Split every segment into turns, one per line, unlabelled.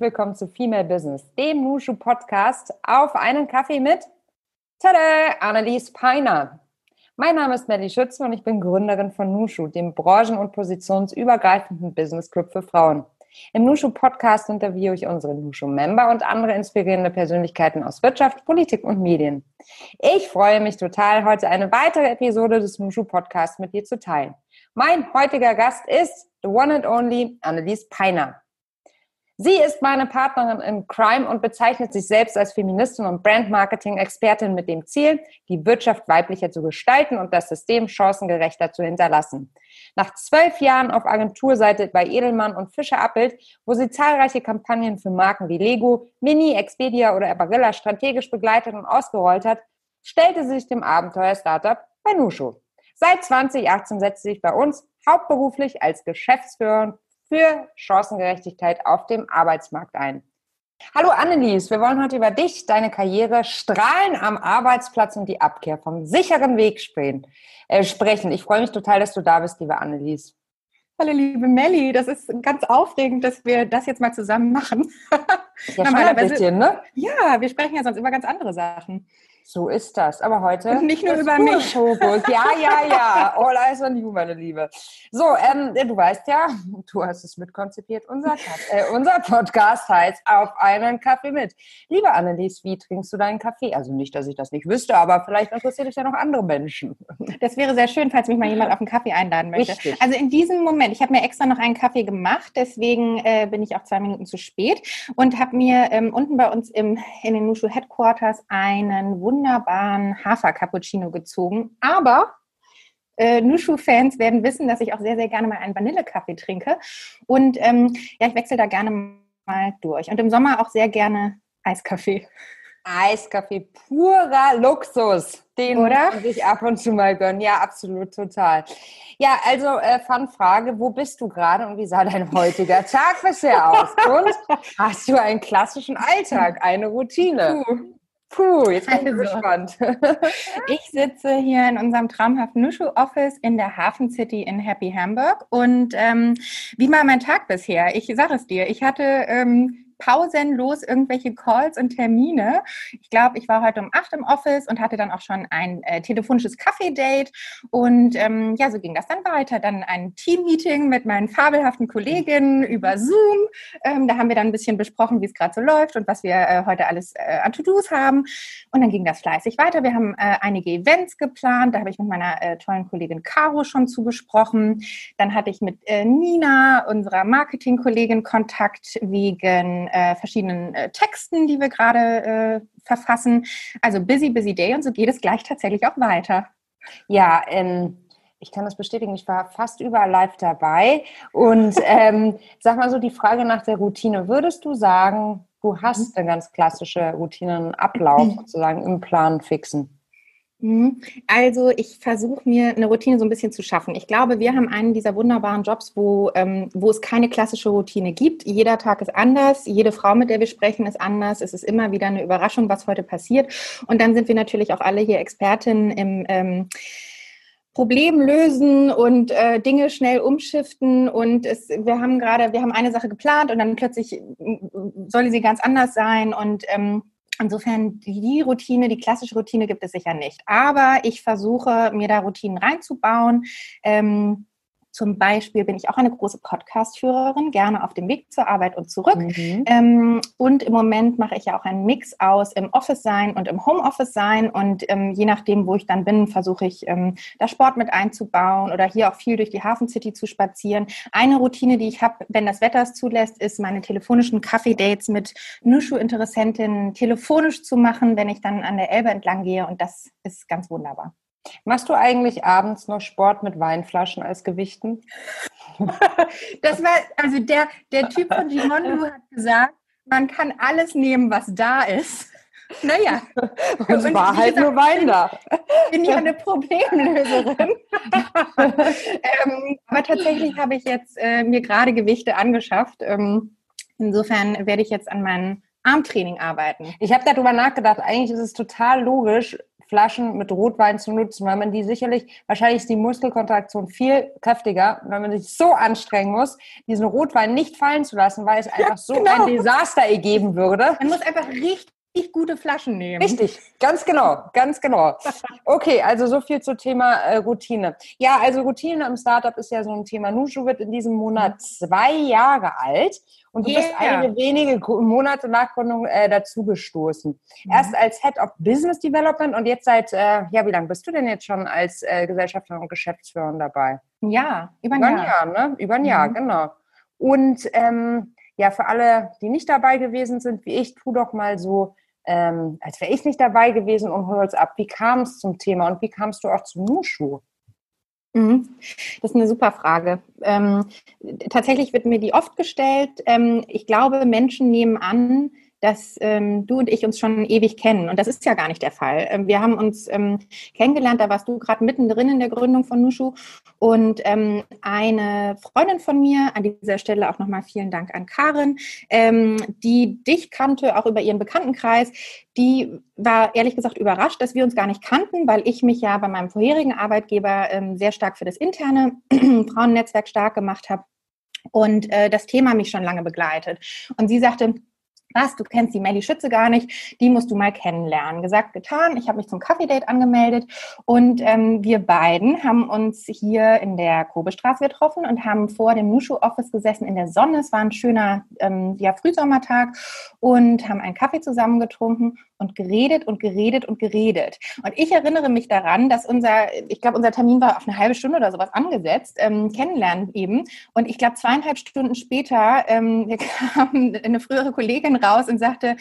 herzlich willkommen zu Female Business, dem Nushu Podcast auf einen Kaffee mit Tada, Annelies Peiner. Mein Name ist Melly Schütze und ich bin Gründerin von Nushu, dem branchen- und positionsübergreifenden Business Club für Frauen. Im Nushu Podcast interviewe ich unsere Nushu Member und andere inspirierende Persönlichkeiten aus Wirtschaft, Politik und Medien. Ich freue mich total, heute eine weitere Episode des Nushu Podcasts mit dir zu teilen. Mein heutiger Gast ist the one and only Annelies Peiner. Sie ist meine Partnerin in Crime und bezeichnet sich selbst als Feministin und Brandmarketing-Expertin mit dem Ziel, die Wirtschaft weiblicher zu gestalten und das System chancengerechter zu hinterlassen. Nach zwölf Jahren auf Agenturseite bei Edelmann und Fischer Appelt, wo sie zahlreiche Kampagnen für Marken wie Lego, Mini, Expedia oder Barilla strategisch begleitet und ausgerollt hat, stellte sie sich dem Abenteuer-Startup bei Nushu. Seit 2018 setzt sie sich bei uns hauptberuflich als Geschäftsführerin für Chancengerechtigkeit auf dem Arbeitsmarkt ein. Hallo Annelies, wir wollen heute über dich, deine Karriere, Strahlen am Arbeitsplatz und die Abkehr vom sicheren Weg äh, sprechen. Ich freue mich total, dass du da bist, liebe Annelies.
Hallo liebe Melli, das ist ganz aufregend, dass wir das jetzt mal zusammen machen.
Ja, schon ein bisschen, ne?
Ja, wir sprechen ja sonst über ganz andere Sachen.
So ist das. Aber heute.
Und nicht nur über mich.
Fokus. Ja, ja, ja. All eyes on you, meine Liebe. So, ähm, du weißt ja, du hast es mitkonzipiert. Unser, äh, unser Podcast heißt Auf einen Kaffee mit. Liebe Annelies, wie trinkst du deinen Kaffee? Also nicht, dass ich das nicht wüsste, aber vielleicht interessiert dich ja noch andere Menschen.
Das wäre sehr schön, falls mich mal jemand auf einen Kaffee einladen möchte.
Richtig.
Also in diesem Moment, ich habe mir extra noch einen Kaffee gemacht, deswegen äh, bin ich auch zwei Minuten zu spät und habe mir ähm, unten bei uns im, in den Nushu Headquarters einen wunderbaren wunderbaren Hafer-Cappuccino gezogen. Aber äh, Nushu-Fans werden wissen, dass ich auch sehr, sehr gerne mal einen Vanillekaffee trinke. Und ähm, ja, ich wechsle da gerne mal durch. Und im Sommer auch sehr gerne Eiskaffee.
Eiskaffee, purer Luxus, den
Oder?
muss ich ab und zu mal gönnen. Ja, absolut, total. Ja, also äh, Fun-Frage, wo bist du gerade und wie sah dein heutiger Tag bisher aus? Und hast du einen klassischen Alltag, eine Routine?
Puh.
Puh, jetzt bin ich also, gespannt.
ich sitze hier in unserem traumhaften Nushu-Office in der Hafen City in Happy Hamburg. Und ähm, wie war mein Tag bisher? Ich sage es dir, ich hatte ähm, pausenlos irgendwelche Calls und Termine. Ich glaube, ich war heute um acht im Office und hatte dann auch schon ein äh, telefonisches Kaffee-Date. Und ähm, ja, so ging das dann weiter. Dann ein Team-Meeting mit meinen fabelhaften Kolleginnen über Zoom. Ähm, da haben wir dann ein bisschen besprochen, wie es gerade so läuft und was wir äh, heute alles äh, an To-Dos haben. Und dann ging das fleißig weiter. Wir haben äh, einige Events geplant. Da habe ich mit meiner äh, tollen Kollegin Caro schon zugesprochen. Dann hatte ich mit äh, Nina, unserer Marketing-Kollegin, Kontakt wegen äh, verschiedenen äh, Texten, die wir gerade äh, verfassen. Also busy, busy day und so geht es gleich tatsächlich auch weiter.
Ja, ähm, ich kann das bestätigen, ich war fast überall live dabei. Und ähm, sag mal so die Frage nach der Routine. Würdest du sagen, du hast mhm. eine ganz klassische Routine, einen Ablauf sozusagen im Plan fixen?
Mhm. Also ich versuche mir eine Routine so ein bisschen zu schaffen. Ich glaube, wir haben einen dieser wunderbaren Jobs, wo, ähm, wo es keine klassische Routine gibt. Jeder Tag ist anders, jede Frau, mit der wir sprechen, ist anders. Es ist immer wieder eine Überraschung, was heute passiert. Und dann sind wir natürlich auch alle hier Expertinnen im ähm, Problem lösen und äh, Dinge schnell umschiften und es, wir haben gerade, wir haben eine Sache geplant und dann plötzlich soll sie ganz anders sein und ähm, Insofern die Routine, die klassische Routine gibt es sicher nicht. Aber ich versuche, mir da Routinen reinzubauen. Ähm, zum Beispiel bin ich auch eine große Podcast-Führerin, gerne auf dem Weg zur Arbeit und zurück. Mhm. Ähm, und im Moment mache ich ja auch einen Mix aus im Office sein und im Homeoffice sein. Und ähm, je nachdem, wo ich dann bin, versuche ich ähm, da Sport mit einzubauen oder hier auch viel durch die Hafen City zu spazieren. Eine Routine, die ich habe, wenn das Wetter es zulässt, ist meine telefonischen Kaffee-Dates mit Nushu-Interessentinnen telefonisch zu machen, wenn ich dann an der Elbe entlang gehe. Und das ist ganz wunderbar.
Machst du eigentlich abends noch Sport mit Weinflaschen als Gewichten?
das war, also der, der Typ von Gimondo hat gesagt, man kann alles nehmen, was da ist.
Naja. Und es war halt gesagt, nur Wein da.
Ich bin ja eine Problemlöserin. ähm, aber tatsächlich habe ich jetzt äh, mir gerade Gewichte angeschafft. Ähm, insofern werde ich jetzt an meinem Armtraining arbeiten.
Ich habe darüber nachgedacht, eigentlich ist es total logisch, Flaschen mit Rotwein zu nutzen, weil man die sicherlich, wahrscheinlich ist die Muskelkontraktion viel kräftiger, weil man sich so anstrengen muss, diesen Rotwein nicht fallen zu lassen, weil es einfach so genau. ein Desaster ergeben würde.
Man muss einfach richtig gute Flaschen nehmen.
Richtig, ganz genau, ganz genau. Okay, also so viel zum Thema äh, Routine. Ja, also Routine im Startup ist ja so ein Thema. Nushu wird in diesem Monat mhm. zwei Jahre alt und du yeah. bist einige wenige Monate nach Gründung äh, dazugestoßen. Mhm. Erst als Head of Business Development und jetzt seit, äh, ja, wie lange bist du denn jetzt schon als äh, Gesellschafterin und Geschäftsführerin dabei?
Ja,
über ein, über ein Jahr. Jahr. ne? Über ein mhm. Jahr, genau. Und ähm, ja, für alle, die nicht dabei gewesen sind, wie ich, tu doch mal so ähm, als wäre ich nicht dabei gewesen und hol uns ab. Wie kam es zum Thema und wie kamst du auch zum Nushu?
Mhm. Das ist eine super Frage. Ähm, tatsächlich wird mir die oft gestellt. Ähm, ich glaube, Menschen nehmen an, dass ähm, du und ich uns schon ewig kennen. Und das ist ja gar nicht der Fall. Ähm, wir haben uns ähm, kennengelernt, da warst du gerade mittendrin in der Gründung von Nushu. Und ähm, eine Freundin von mir, an dieser Stelle auch nochmal vielen Dank an Karin, ähm, die dich kannte, auch über ihren Bekanntenkreis, die war ehrlich gesagt überrascht, dass wir uns gar nicht kannten, weil ich mich ja bei meinem vorherigen Arbeitgeber ähm, sehr stark für das interne Frauennetzwerk stark gemacht habe und äh, das Thema mich schon lange begleitet. Und sie sagte, was, du kennst die Melly Schütze gar nicht, die musst du mal kennenlernen. Gesagt, getan, ich habe mich zum Kaffee-Date angemeldet und ähm, wir beiden haben uns hier in der Kobestraße getroffen und haben vor dem Nushu-Office gesessen in der Sonne. Es war ein schöner ähm, ja, Frühsommertag und haben einen Kaffee zusammen getrunken und geredet und geredet und geredet. Und ich erinnere mich daran, dass unser, ich glaube, unser Termin war auf eine halbe Stunde oder sowas angesetzt, ähm, kennenlernen eben. Und ich glaube, zweieinhalb Stunden später ähm, kam eine frühere Kollegin raus und sagte,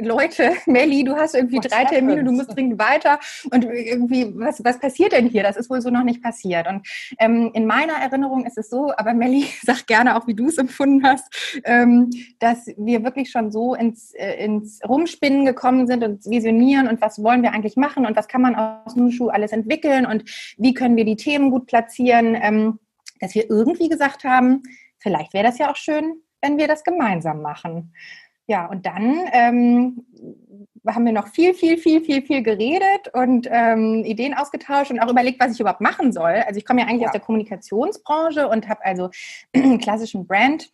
Leute, Melli, du hast irgendwie What drei? Termine, du musst dringend weiter. Und irgendwie, was, was passiert denn hier? Das ist wohl so noch nicht passiert. Und ähm, in meiner Erinnerung ist es so, aber Melli, sag gerne auch, wie du es empfunden hast, ähm, dass wir wirklich schon so ins, äh, ins Rumspinnen gekommen sind und visionieren und was wollen wir eigentlich machen und was kann man aus Nushu alles entwickeln und wie können wir die Themen gut platzieren, ähm, dass wir irgendwie gesagt haben, vielleicht wäre das ja auch schön, wenn wir das gemeinsam machen. Ja, und dann ähm, haben wir noch viel, viel, viel, viel, viel geredet und ähm, Ideen ausgetauscht und auch überlegt, was ich überhaupt machen soll. Also ich komme ja eigentlich ja. aus der Kommunikationsbranche und habe also einen klassischen Brand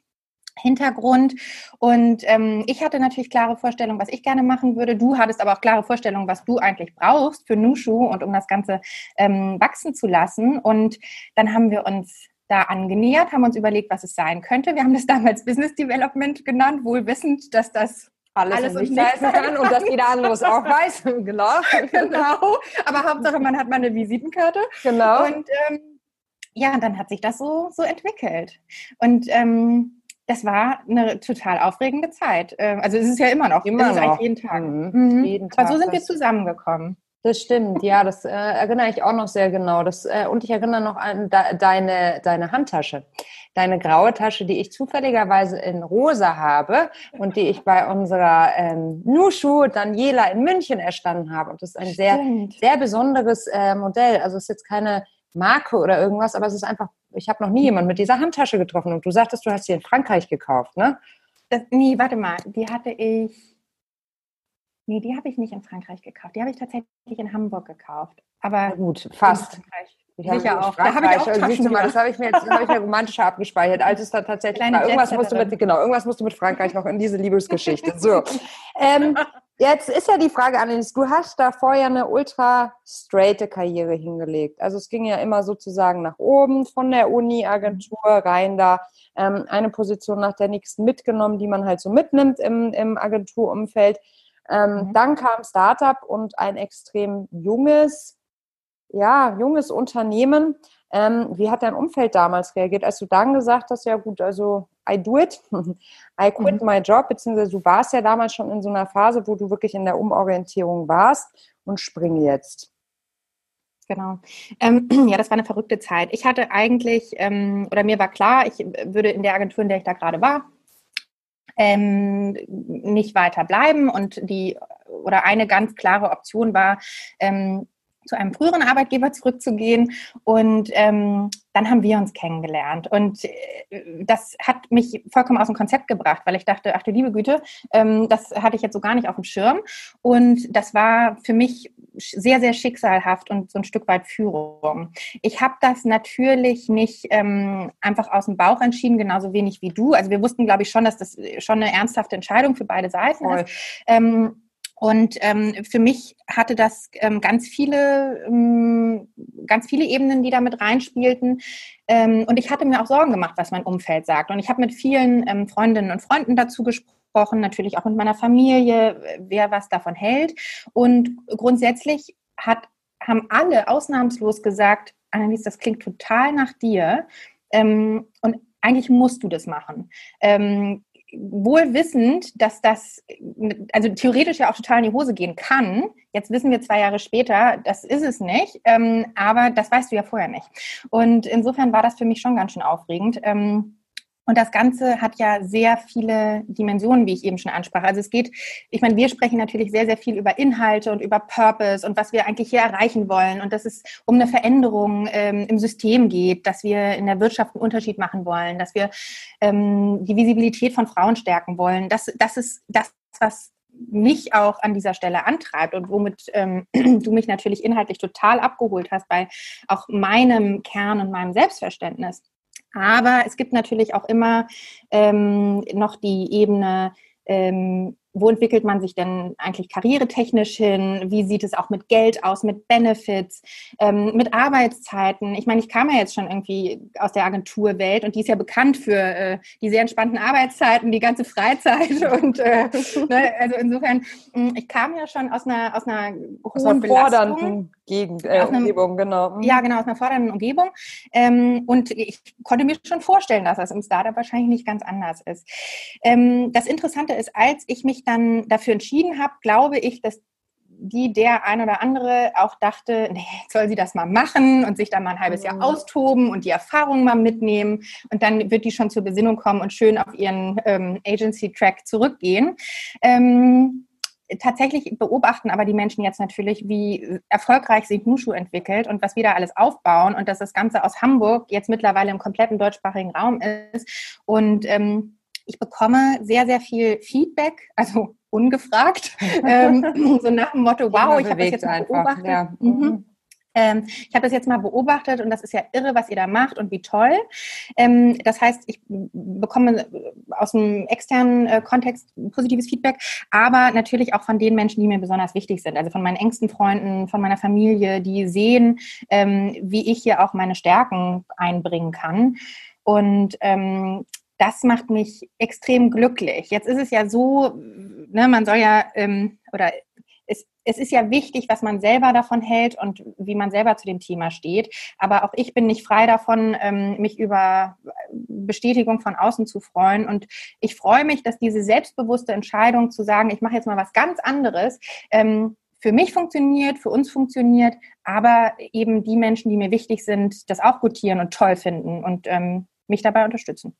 Hintergrund. Und ähm, ich hatte natürlich klare Vorstellungen, was ich gerne machen würde. Du hattest aber auch klare Vorstellungen, was du eigentlich brauchst für Nushu und um das Ganze ähm, wachsen zu lassen. Und dann haben wir uns da angenähert, haben uns überlegt, was es sein könnte. Wir haben das damals Business Development genannt, wohl wissend, dass das
alles, alles und nichts heißen kann und dass jeder andere es auch weiß.
genau. genau. Aber Hauptsache, man hat mal eine Visitenkarte.
Genau.
Und ähm, ja, dann hat sich das so, so entwickelt. Und ähm, das war eine total aufregende Zeit. Ähm, also es ist ja immer noch,
immer noch.
jeden Tag.
Mhm. Mhm. Jeden
Tag. Aber so sind wir zusammengekommen.
Das stimmt, ja, das äh, erinnere ich auch noch sehr genau. Das, äh, und ich erinnere noch an de deine, deine Handtasche, deine graue Tasche, die ich zufälligerweise in rosa habe und die ich bei unserer ähm, Nushu Daniela in München erstanden habe. Und das ist ein sehr, sehr besonderes äh, Modell. Also es ist jetzt keine Marke oder irgendwas, aber es ist einfach ich habe noch nie jemanden mit dieser Handtasche getroffen. Und du sagtest, du hast sie in Frankreich gekauft, ne?
Das, nee, warte mal. Die hatte ich. Nee, die habe ich nicht in Frankreich gekauft. Die habe ich tatsächlich in Hamburg gekauft. Aber
gut, fast.
Ich Sicher auch.
Da habe ich auch Taschen mal, das habe ich mir jetzt hab ich mir romantischer abgespeichert, als es dann tatsächlich war. Irgendwas musst, du mit, genau, irgendwas musst du mit Frankreich noch in diese Liebesgeschichte. So. ähm, Jetzt ist ja die Frage, Annelies, du hast da vorher eine ultra straighte Karriere hingelegt. Also es ging ja immer sozusagen nach oben von der Uni, Agentur rein da, ähm, eine Position nach der nächsten mitgenommen, die man halt so mitnimmt im, im Agenturumfeld. Ähm, mhm. Dann kam Startup und ein extrem junges, ja, junges Unternehmen. Ähm, wie hat dein Umfeld damals reagiert, als du dann gesagt hast, ja gut, also I do it, I quit mhm. my job, beziehungsweise du warst ja damals schon in so einer Phase, wo du wirklich in der Umorientierung warst und spring jetzt.
Genau. Ähm, ja, das war eine verrückte Zeit. Ich hatte eigentlich, ähm, oder mir war klar, ich würde in der Agentur, in der ich da gerade war, ähm, nicht weiter bleiben. Und die oder eine ganz klare Option war, ähm, zu einem früheren Arbeitgeber zurückzugehen. Und ähm, dann haben wir uns kennengelernt. Und äh, das hat mich vollkommen aus dem Konzept gebracht, weil ich dachte, ach du liebe Güte, ähm, das hatte ich jetzt so gar nicht auf dem Schirm. Und das war für mich sehr, sehr schicksalhaft und so ein Stück weit Führung. Ich habe das natürlich nicht ähm, einfach aus dem Bauch entschieden, genauso wenig wie du. Also wir wussten, glaube ich, schon, dass das schon eine ernsthafte Entscheidung für beide Seiten Voll. ist. Ähm, und ähm, für mich hatte das ähm, ganz viele, ähm, ganz viele Ebenen, die da mit reinspielten. Ähm, und ich hatte mir auch Sorgen gemacht, was mein Umfeld sagt. Und ich habe mit vielen ähm, Freundinnen und Freunden dazu gesprochen, natürlich auch mit meiner Familie, wer was davon hält. Und grundsätzlich hat, haben alle ausnahmslos gesagt, Annelies, das klingt total nach dir. Ähm, und eigentlich musst du das machen. Ähm, wohl wissend, dass das also theoretisch ja auch total in die Hose gehen kann. Jetzt wissen wir zwei Jahre später, das ist es nicht, ähm, aber das weißt du ja vorher nicht. Und insofern war das für mich schon ganz schön aufregend. Ähm, und das Ganze hat ja sehr viele Dimensionen, wie ich eben schon ansprach. Also es geht, ich meine, wir sprechen natürlich sehr, sehr viel über Inhalte und über Purpose und was wir eigentlich hier erreichen wollen und dass es um eine Veränderung ähm, im System geht, dass wir in der Wirtschaft einen Unterschied machen wollen, dass wir ähm, die Visibilität von Frauen stärken wollen. Das, das ist das, was mich auch an dieser Stelle antreibt und womit ähm, du mich natürlich inhaltlich total abgeholt hast bei auch meinem Kern und meinem Selbstverständnis. Aber es gibt natürlich auch immer ähm, noch die Ebene, ähm, wo entwickelt man sich denn eigentlich karrieretechnisch hin? Wie sieht es auch mit Geld aus, mit Benefits, ähm, mit Arbeitszeiten? Ich meine, ich kam ja jetzt schon irgendwie aus der Agenturwelt und die ist ja bekannt für äh, die sehr entspannten Arbeitszeiten, die ganze Freizeit und äh, ne, also insofern, hm, ich kam ja schon aus einer aus einer
aus einer fordernden Gegend, äh, einem, Umgebung, genau.
Mhm. Ja, genau, aus einer fordernden Umgebung ähm, und ich konnte mir schon vorstellen, dass das im Startup wahrscheinlich nicht ganz anders ist. Ähm, das Interessante ist, als ich mich dann dafür entschieden habe, glaube ich, dass die der ein oder andere auch dachte, nee, soll sie das mal machen und sich dann mal ein halbes Jahr mhm. austoben und die Erfahrungen mal mitnehmen und dann wird die schon zur Besinnung kommen und schön auf ihren ähm, Agency-Track zurückgehen. Ähm, tatsächlich beobachten aber die Menschen jetzt natürlich, wie erfolgreich sich Nushu entwickelt und was wir da alles aufbauen und dass das Ganze aus Hamburg jetzt mittlerweile im kompletten deutschsprachigen Raum ist. Und ähm, ich bekomme sehr, sehr viel Feedback, also ungefragt, ähm, so nach dem Motto, wow, ich habe das jetzt einfach, beobachtet. Ja. Mhm. mhm. Ähm, ich habe das jetzt mal beobachtet und das ist ja irre, was ihr da macht und wie toll. Ähm, das heißt, ich bekomme aus dem externen äh, Kontext positives Feedback, aber natürlich auch von den Menschen, die mir besonders wichtig sind. Also von meinen engsten Freunden, von meiner Familie, die sehen, ähm, wie ich hier auch meine Stärken einbringen kann. Und ähm, das macht mich extrem glücklich. Jetzt ist es ja so, ne, man soll ja, ähm, oder es, es ist ja wichtig, was man selber davon hält und wie man selber zu dem Thema steht. Aber auch ich bin nicht frei davon, ähm, mich über Bestätigung von außen zu freuen. Und ich freue mich, dass diese selbstbewusste Entscheidung zu sagen, ich mache jetzt mal was ganz anderes, ähm, für mich funktioniert, für uns funktioniert, aber eben die Menschen, die mir wichtig sind, das auch gutieren und toll finden und ähm, mich dabei unterstützen.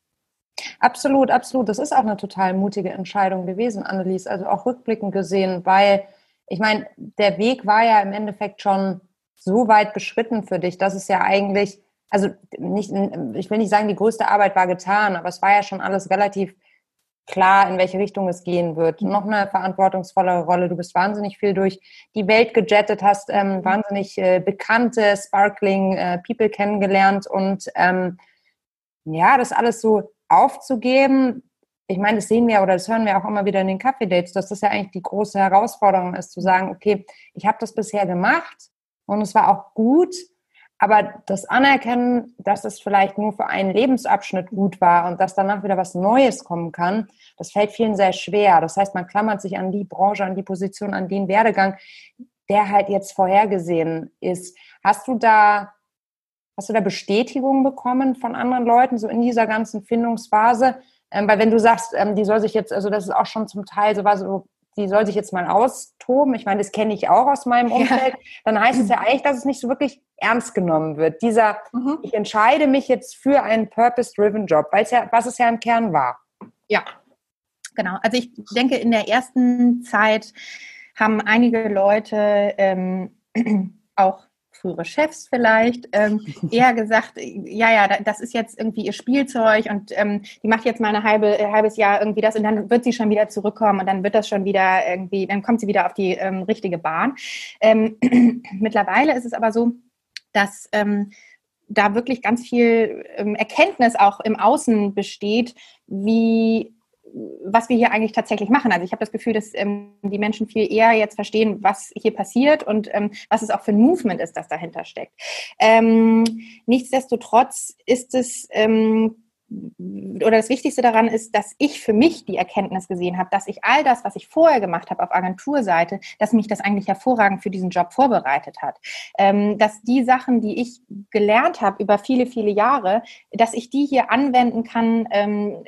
Absolut, absolut. Das ist auch eine total mutige Entscheidung gewesen, Annelies. Also auch rückblickend gesehen, weil ich meine, der Weg war ja im Endeffekt schon so weit beschritten für dich, dass es ja eigentlich, also nicht, ich will nicht sagen, die größte Arbeit war getan, aber es war ja schon alles relativ klar, in welche Richtung es gehen wird. Noch eine verantwortungsvollere Rolle. Du bist wahnsinnig viel durch die Welt gejettet, hast ähm, wahnsinnig äh, bekannte, sparkling äh, People kennengelernt und ähm, ja, das alles so aufzugeben, ich meine, das sehen wir oder das hören wir auch immer wieder in den Kaffee-Dates, dass das ja eigentlich die große Herausforderung ist, zu sagen, okay, ich habe das bisher gemacht und es war auch gut, aber das Anerkennen, dass es vielleicht nur für einen Lebensabschnitt gut war und dass danach wieder was Neues kommen kann, das fällt vielen sehr schwer. Das heißt, man klammert sich an die Branche, an die Position, an den Werdegang, der halt jetzt vorhergesehen ist. Hast du da Hast du da Bestätigung bekommen von anderen Leuten, so in dieser ganzen Findungsphase? Ähm, weil wenn du sagst, ähm, die soll sich jetzt, also das ist auch schon zum Teil so was, so, die soll sich jetzt mal austoben, ich meine, das kenne ich auch aus meinem Umfeld, ja. dann heißt es ja eigentlich, dass es nicht so wirklich ernst genommen wird. Dieser, mhm. ich entscheide mich jetzt für einen purpose-driven Job, weil es ja, was es ja im Kern war.
Ja, genau. Also ich denke, in der ersten Zeit haben einige Leute ähm, auch frühere Chefs vielleicht, ähm, eher gesagt, ja, ja, das ist jetzt irgendwie ihr Spielzeug und ähm, die macht jetzt mal ein halbe, äh, halbes Jahr irgendwie das und dann wird sie schon wieder zurückkommen und dann wird das schon wieder irgendwie, dann kommt sie wieder auf die ähm, richtige Bahn. Ähm, mittlerweile ist es aber so, dass ähm, da wirklich ganz viel ähm, Erkenntnis auch im Außen besteht, wie was wir hier eigentlich tatsächlich machen. Also ich habe das Gefühl, dass ähm, die Menschen viel eher jetzt verstehen, was hier passiert und ähm, was es auch für ein Movement ist, das dahinter steckt. Ähm, nichtsdestotrotz ist es ähm, oder das Wichtigste daran ist, dass ich für mich die Erkenntnis gesehen habe, dass ich all das, was ich vorher gemacht habe auf Agenturseite, dass mich das eigentlich hervorragend für diesen Job vorbereitet hat. Ähm, dass die Sachen, die ich gelernt habe über viele, viele Jahre, dass ich die hier anwenden kann, ähm,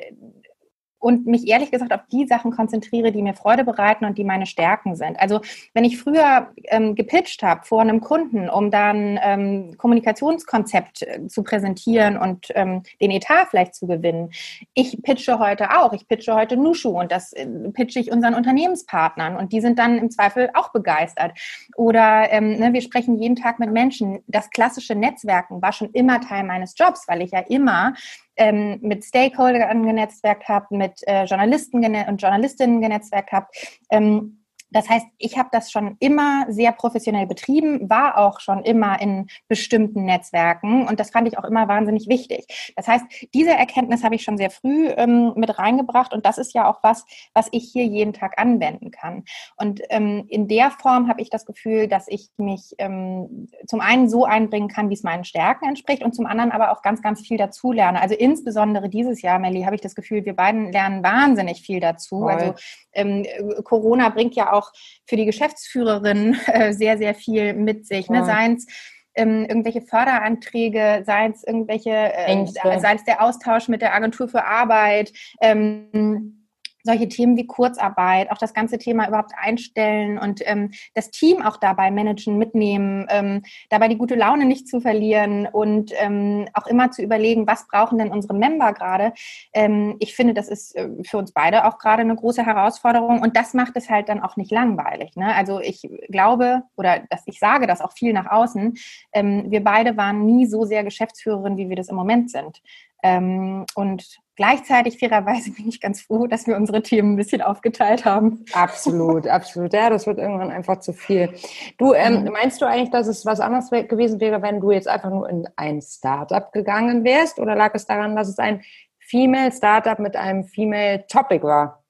und mich ehrlich gesagt auf die Sachen konzentriere, die mir Freude bereiten und die meine Stärken sind. Also wenn ich früher ähm, gepitcht habe vor einem Kunden, um dann ähm, Kommunikationskonzept äh, zu präsentieren und ähm, den Etat vielleicht zu gewinnen, ich pitche heute auch. Ich pitche heute Nushu und das äh, pitche ich unseren Unternehmenspartnern und die sind dann im Zweifel auch begeistert. Oder ähm, ne, wir sprechen jeden Tag mit Menschen. Das klassische Netzwerken war schon immer Teil meines Jobs, weil ich ja immer ähm, mit Stakeholdern genetzwerkt habe, mit äh, Journalisten und Journalistinnen genetzwerkt habe. Ähm, das heißt, ich habe das schon immer sehr professionell betrieben, war auch schon immer in bestimmten Netzwerken und das fand ich auch immer wahnsinnig wichtig. Das heißt, diese Erkenntnis habe ich schon sehr früh ähm, mit reingebracht und das ist ja auch was, was ich hier jeden Tag anwenden kann. Und ähm, in der Form habe ich das Gefühl, dass ich mich ähm, zum einen so einbringen kann, wie es meinen Stärken entspricht und zum anderen aber auch ganz, ganz viel dazu lerne. Also insbesondere dieses Jahr, Melly, habe ich das Gefühl, wir beiden lernen wahnsinnig viel dazu. Voll. Also Corona bringt ja auch für die Geschäftsführerin äh, sehr, sehr viel mit sich. Ne? Seien es ähm, irgendwelche Förderanträge, seien es irgendwelche, äh, sei es der Austausch mit der Agentur für Arbeit, ähm, solche Themen wie Kurzarbeit, auch das ganze Thema überhaupt einstellen und ähm, das Team auch dabei managen, mitnehmen, ähm, dabei die gute Laune nicht zu verlieren und ähm, auch immer zu überlegen, was brauchen denn unsere Member gerade. Ähm, ich finde, das ist äh, für uns beide auch gerade eine große Herausforderung und das macht es halt dann auch nicht langweilig. Ne? Also ich glaube oder dass ich sage das auch viel nach außen, ähm, wir beide waren nie so sehr Geschäftsführerin, wie wir das im Moment sind. Ähm, und gleichzeitig fairerweise bin ich ganz froh, dass wir unsere Themen ein bisschen aufgeteilt haben.
Absolut, absolut. Ja, das wird irgendwann einfach zu viel. Du, ähm, mhm. meinst du eigentlich, dass es was anderes gewesen wäre, wenn du jetzt einfach nur in ein Startup gegangen wärst? Oder lag es daran, dass es ein Female Startup mit einem Female Topic war?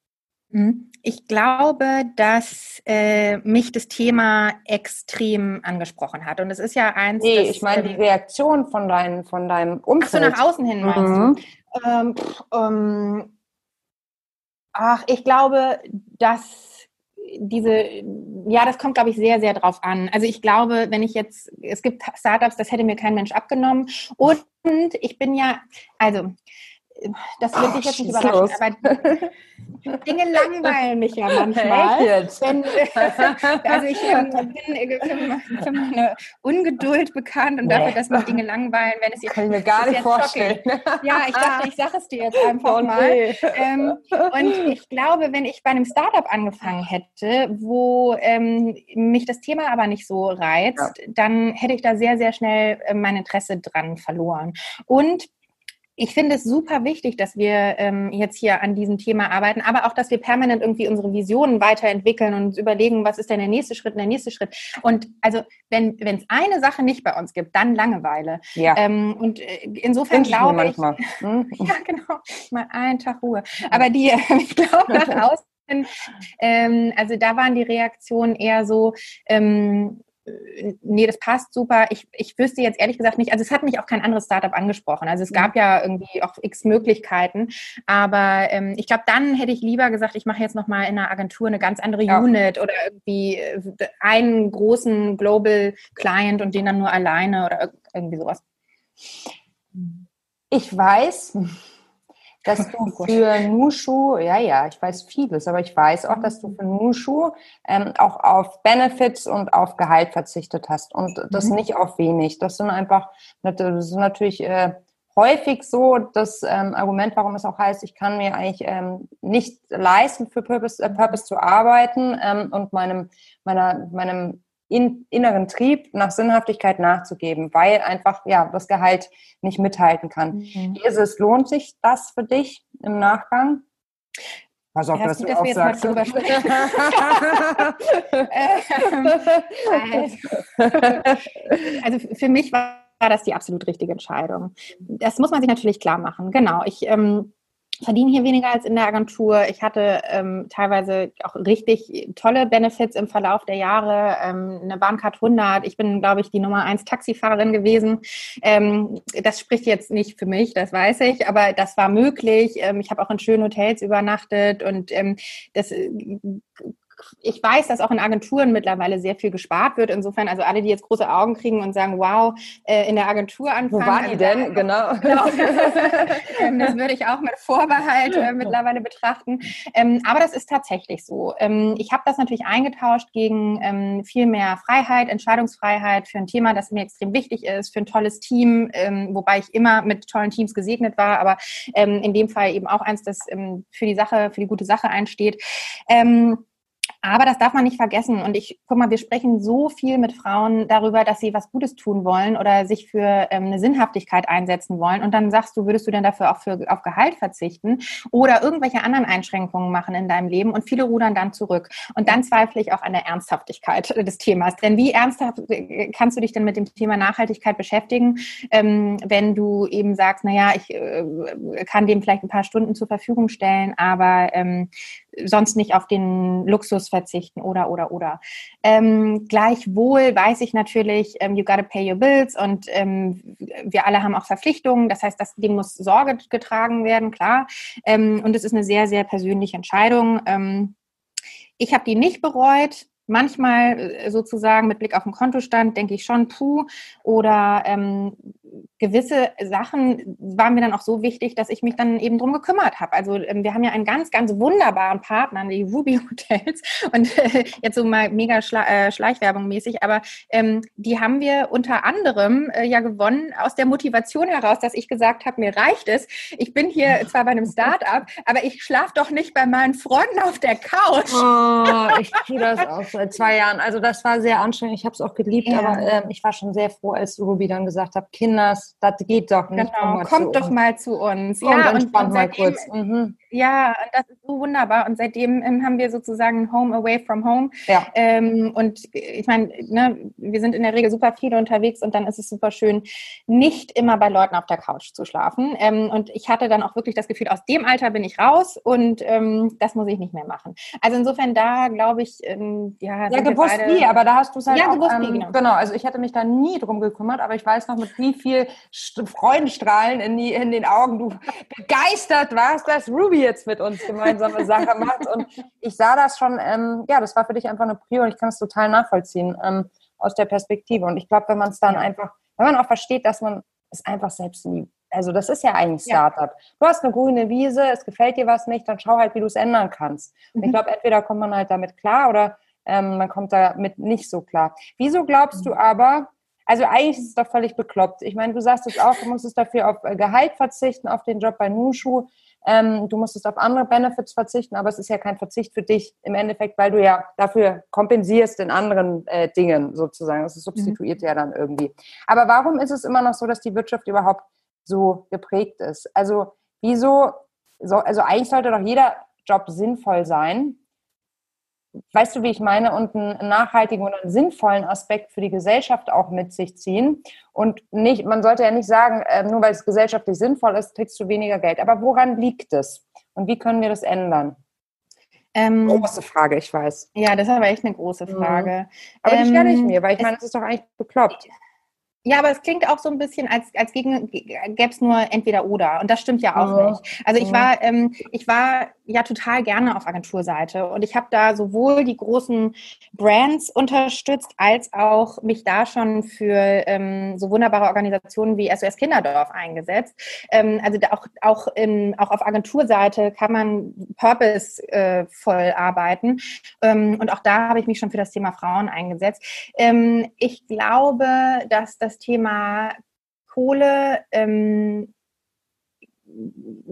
Mhm. Ich glaube, dass äh, mich das Thema extrem angesprochen hat. Und es ist ja eins.
Nee, das, ich meine die ähm, Reaktion von, dein, von deinem Umfeld.
Ach so, nach außen hin meinst mhm. du? Ähm, ähm, ach, ich glaube, dass diese, ja, das kommt, glaube ich, sehr, sehr drauf an. Also ich glaube, wenn ich jetzt, es gibt Startups, das hätte mir kein Mensch abgenommen. Und ich bin ja, also das wird dich jetzt nicht überraschen, aber Dinge langweilen mich ja manchmal. Wenn, also ich ähm, bin äh, für meine Ungeduld bekannt und nee. dafür, dass mich Dinge langweilen, wenn es
jetzt Kann ich mir gar nicht vorstellen.
Shocking. Ja, ich dachte, ich sage es dir jetzt einfach oh, mal. Nee. Ähm, und ich glaube, wenn ich bei einem Startup angefangen hätte, wo ähm, mich das Thema aber nicht so reizt, ja. dann hätte ich da sehr, sehr schnell äh, mein Interesse dran verloren. Und ich finde es super wichtig, dass wir ähm, jetzt hier an diesem Thema arbeiten, aber auch, dass wir permanent irgendwie unsere Visionen weiterentwickeln und überlegen, was ist denn der nächste Schritt, der nächste Schritt. Und also, wenn es eine Sache nicht bei uns gibt, dann Langeweile. Ja. Ähm, und äh, insofern glaube ich, hm? ja genau, mal einen Tag Ruhe. Aber die, ich glaube nach außen, ähm, also da waren die Reaktionen eher so, ähm, nee, das passt super. Ich, ich wüsste jetzt ehrlich gesagt nicht, also es hat mich auch kein anderes Startup angesprochen. Also es mhm. gab ja irgendwie auch x Möglichkeiten. Aber ähm, ich glaube, dann hätte ich lieber gesagt, ich mache jetzt nochmal in einer Agentur eine ganz andere ja. Unit oder irgendwie äh, einen großen Global Client und den dann nur alleine oder irgendwie sowas.
Ich weiß, dass du für Nushu, ja, ja, ich weiß vieles, aber ich weiß auch, dass du für Nushu ähm, auch auf Benefits und auf Gehalt verzichtet hast und das mhm. nicht auf wenig. Das sind einfach, das sind natürlich äh, häufig so das ähm, Argument, warum es auch heißt, ich kann mir eigentlich ähm, nicht leisten, für Purpose, äh, Purpose zu arbeiten ähm, und meinem, meiner, meinem in, inneren Trieb nach Sinnhaftigkeit nachzugeben, weil einfach ja das Gehalt nicht mithalten kann. Mhm. Ist es? Lohnt sich das für dich im Nachgang?
Pass auf, ja, dass du dass auch sagst. Drüber also, für mich war das die absolut richtige Entscheidung. Das muss man sich natürlich klar machen. Genau. Ich ähm, verdiene hier weniger als in der Agentur. Ich hatte ähm, teilweise auch richtig tolle Benefits im Verlauf der Jahre. Ähm, eine Bahncard 100. Ich bin, glaube ich, die Nummer eins Taxifahrerin gewesen. Ähm, das spricht jetzt nicht für mich, das weiß ich, aber das war möglich. Ähm, ich habe auch in schönen Hotels übernachtet und ähm, das äh, ich weiß, dass auch in Agenturen mittlerweile sehr viel gespart wird. Insofern, also alle, die jetzt große Augen kriegen und sagen, wow, äh, in der Agentur anfangen.
Wo waren die also denn? genau. genau.
Ähm, das würde ich auch mit Vorbehalt äh, mittlerweile betrachten. Ähm, aber das ist tatsächlich so. Ähm, ich habe das natürlich eingetauscht gegen viel mehr Freiheit, Entscheidungsfreiheit für ein Thema, das mir extrem wichtig ist, für ein tolles Team, wobei ich immer mit tollen Teams gesegnet war, aber in dem Fall eben auch eins, das für die Sache, für die gute Sache einsteht. Aber das darf man nicht vergessen. Und ich, guck mal, wir sprechen so viel mit Frauen darüber, dass sie was Gutes tun wollen oder sich für ähm, eine Sinnhaftigkeit einsetzen wollen. Und dann sagst du, würdest du denn dafür auch für, auf Gehalt verzichten oder irgendwelche anderen Einschränkungen machen in deinem Leben? Und viele rudern dann zurück. Und dann zweifle ich auch an der Ernsthaftigkeit des Themas. Denn wie ernsthaft äh, kannst du dich denn mit dem Thema Nachhaltigkeit beschäftigen, ähm, wenn du eben sagst, na ja, ich äh, kann dem vielleicht ein paar Stunden zur Verfügung stellen, aber ähm, sonst nicht auf den Luxus verzichten oder, oder, oder. Ähm, gleichwohl weiß ich natürlich, ähm, you gotta pay your bills und ähm, wir alle haben auch Verpflichtungen. Das heißt, das Ding muss Sorge getragen werden, klar. Ähm, und es ist eine sehr, sehr persönliche Entscheidung. Ähm, ich habe die nicht bereut. Manchmal äh, sozusagen mit Blick auf den Kontostand denke ich schon, puh, oder ähm, gewisse Sachen waren mir dann auch so wichtig, dass ich mich dann eben drum gekümmert habe. Also ähm, wir haben ja einen ganz, ganz wunderbaren Partner, die Ruby Hotels und äh, jetzt so mal mega Schla äh, Schleichwerbung mäßig, aber ähm, die haben wir unter anderem äh, ja gewonnen aus der Motivation heraus, dass ich gesagt habe, mir reicht es. Ich bin hier zwar bei einem Start-up, aber ich schlafe doch nicht bei meinen Freunden auf der Couch.
Oh, ich tue das auch seit zwei Jahren. Also das war sehr anstrengend. Ich habe es auch geliebt, ja. aber ähm, ich war schon sehr froh, als Ruby dann gesagt hat, Kinders, das geht doch nicht.
Genau, kommt doch uns. mal zu uns.
Ja, und, und mal kurz.
Mhm. Ja, das ist so wunderbar. Und seitdem ähm, haben wir sozusagen Home Away from Home. Ja. Ähm, und ich meine, ne, wir sind in der Regel super viele unterwegs und dann ist es super schön, nicht immer bei Leuten auf der Couch zu schlafen. Ähm, und ich hatte dann auch wirklich das Gefühl, aus dem Alter bin ich raus und ähm, das muss ich nicht mehr machen. Also insofern da glaube ich, ähm,
ja. Ja, gewusst beide, wie, aber da hast du es halt ja, auch, gewusst wie, ähm, genau. genau. Also ich hätte mich da nie drum gekümmert, aber ich weiß noch, mit wie viel Freudenstrahlen in, die, in den Augen du begeistert warst, dass Ruby jetzt mit uns gemeinsame Sache macht. Und ich sah das schon, ähm, ja, das war für dich einfach eine Prio und ich kann es total nachvollziehen ähm, aus der Perspektive. Und ich glaube, wenn man es dann einfach, wenn man auch versteht, dass man es einfach selbst liebt. Also das ist ja eigentlich Startup. Ja. Du hast eine grüne Wiese, es gefällt dir was nicht, dann schau halt, wie du es ändern kannst. Und ich mhm. glaube, entweder kommt man halt damit klar oder ähm, man kommt damit nicht so klar. Wieso glaubst du mhm. aber, also eigentlich ist es doch völlig bekloppt. Ich meine, du sagst es auch, du musstest dafür auf äh, Gehalt verzichten, auf den Job bei Nushu. Ähm, du musstest auf andere Benefits verzichten, aber es ist ja kein Verzicht für dich im Endeffekt, weil du ja dafür kompensierst in anderen äh, Dingen sozusagen. Das substituiert mhm. ja dann irgendwie. Aber warum ist es immer noch so, dass die Wirtschaft überhaupt so geprägt ist? Also wieso, so, also eigentlich sollte doch jeder Job sinnvoll sein. Weißt du, wie ich meine? Und einen nachhaltigen und einen sinnvollen Aspekt für die Gesellschaft auch mit sich ziehen. Und nicht, man sollte ja nicht sagen, äh, nur weil es gesellschaftlich sinnvoll ist, kriegst du weniger Geld. Aber woran liegt es? Und wie können wir das ändern?
Ähm, große Frage, ich weiß. Ja, das ist aber echt eine große mhm. Frage.
Aber ähm, die stelle ich mir, weil ich meine, es ist doch eigentlich bekloppt.
Ja, aber es klingt auch so ein bisschen, als, als gäbe es nur entweder oder. Und das stimmt ja auch ja. nicht. Also ich war, ähm, ich war ja total gerne auf Agenturseite und ich habe da sowohl die großen Brands unterstützt, als auch mich da schon für ähm, so wunderbare Organisationen wie SOS Kinderdorf eingesetzt. Ähm, also auch, auch, in, auch auf Agenturseite kann man purpose-voll arbeiten. Ähm, und auch da habe ich mich schon für das Thema Frauen eingesetzt. Ähm, ich glaube, dass das das Thema Kohle ähm,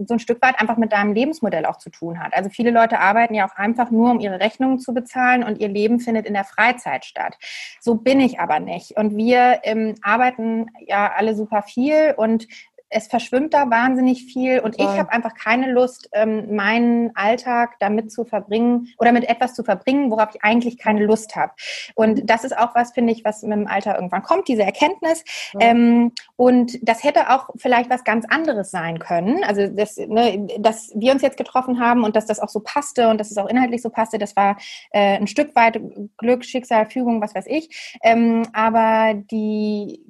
so ein Stück weit einfach mit deinem Lebensmodell auch zu tun hat. Also viele Leute arbeiten ja auch einfach nur, um ihre Rechnungen zu bezahlen und ihr Leben findet in der Freizeit statt. So bin ich aber nicht. Und wir ähm, arbeiten ja alle super viel und es verschwimmt da wahnsinnig viel und Toll. ich habe einfach keine Lust, ähm, meinen Alltag damit zu verbringen oder mit etwas zu verbringen, worauf ich eigentlich keine Lust habe. Und mhm. das ist auch was, finde ich, was mit dem Alter irgendwann kommt, diese Erkenntnis. Mhm. Ähm, und das hätte auch vielleicht was ganz anderes sein können. Also, das, ne, dass wir uns jetzt getroffen haben und dass das auch so passte und dass es auch inhaltlich so passte, das war äh, ein Stück weit Glück, Schicksal, Fügung, was weiß ich. Ähm, aber die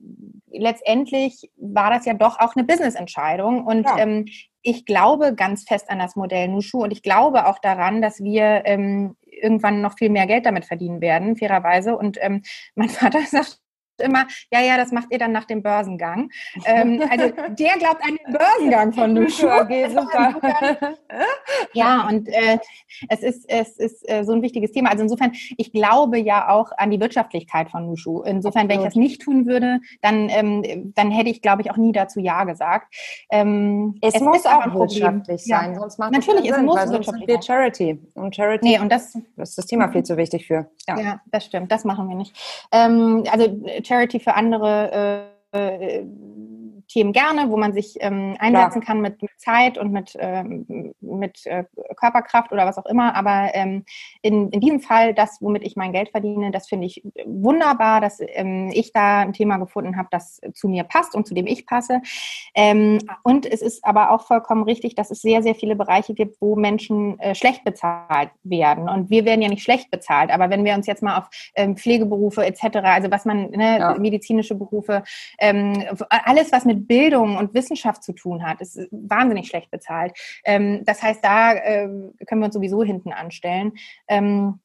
letztendlich war das ja doch auch eine Business-Entscheidung. Und ja. ähm, ich glaube ganz fest an das Modell Nushu und ich glaube auch daran, dass wir ähm, irgendwann noch viel mehr Geld damit verdienen werden, fairerweise. Und ähm, mein Vater sagt immer, ja, ja, das macht ihr dann nach dem Börsengang. ähm, also der glaubt an den Börsengang von Nushu. Okay, super. ja, und äh, es ist, es ist äh, so ein wichtiges Thema. Also insofern, ich glaube ja auch an die Wirtschaftlichkeit von Nushu. Insofern, wenn ich das nicht tun würde, dann, ähm, dann hätte ich, glaube ich, auch nie dazu Ja gesagt.
Ähm, es, es, muss auch wirtschaftlich sein, ja. sonst macht
Natürlich, es Sinn, muss
wirtschaftlich sein. Charity. Und Charity
nee, und das,
das ist das Thema viel zu wichtig für.
Ja, ja das stimmt. Das machen wir nicht. Ähm, also Charity für andere äh, Themen gerne, wo man sich ähm, einsetzen Klar. kann mit, mit, Zeit und mit, ähm, mit äh, Körperkraft oder was auch immer. Aber ähm, in, in diesem Fall, das, womit ich mein Geld verdiene, das finde ich wunderbar, dass ähm, ich da ein Thema gefunden habe, das zu mir passt und zu dem ich passe. Ähm, und es ist aber auch vollkommen richtig, dass es sehr, sehr viele Bereiche gibt, wo Menschen äh, schlecht bezahlt werden. Und wir werden ja nicht schlecht bezahlt. Aber wenn wir uns jetzt mal auf ähm, Pflegeberufe etc., also was man, ne, ja. medizinische Berufe, alles, was mit Bildung und Wissenschaft zu tun hat, ist wahnsinnig schlecht bezahlt. Ähm, das heißt, da äh, können wir uns sowieso hinten anstellen. Ähm,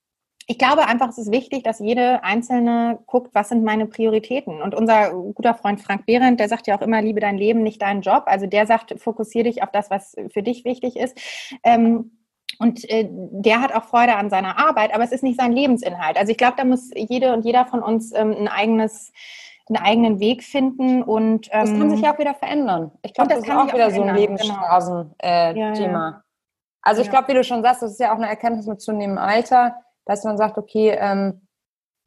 ich glaube einfach, es ist wichtig, dass jede Einzelne guckt, was sind meine Prioritäten. Und unser guter Freund Frank Behrendt, der sagt ja auch immer, liebe dein Leben, nicht deinen Job. Also der sagt, fokussiere dich auf das, was für dich wichtig ist. Ähm, und äh, der hat auch Freude an seiner Arbeit, aber es ist nicht sein Lebensinhalt. Also ich glaube, da muss jede und jeder von uns ähm, ein eigenes einen eigenen Weg finden und
ähm, das kann sich ja auch wieder verändern. Ich glaube, das, das ist auch wieder auch so ein Lebensstraßen-Thema. Genau. Äh, ja, ja. Also ich glaube, wie du schon sagst, das ist ja auch eine Erkenntnis mit zunehmendem Alter, dass man sagt, okay, ähm,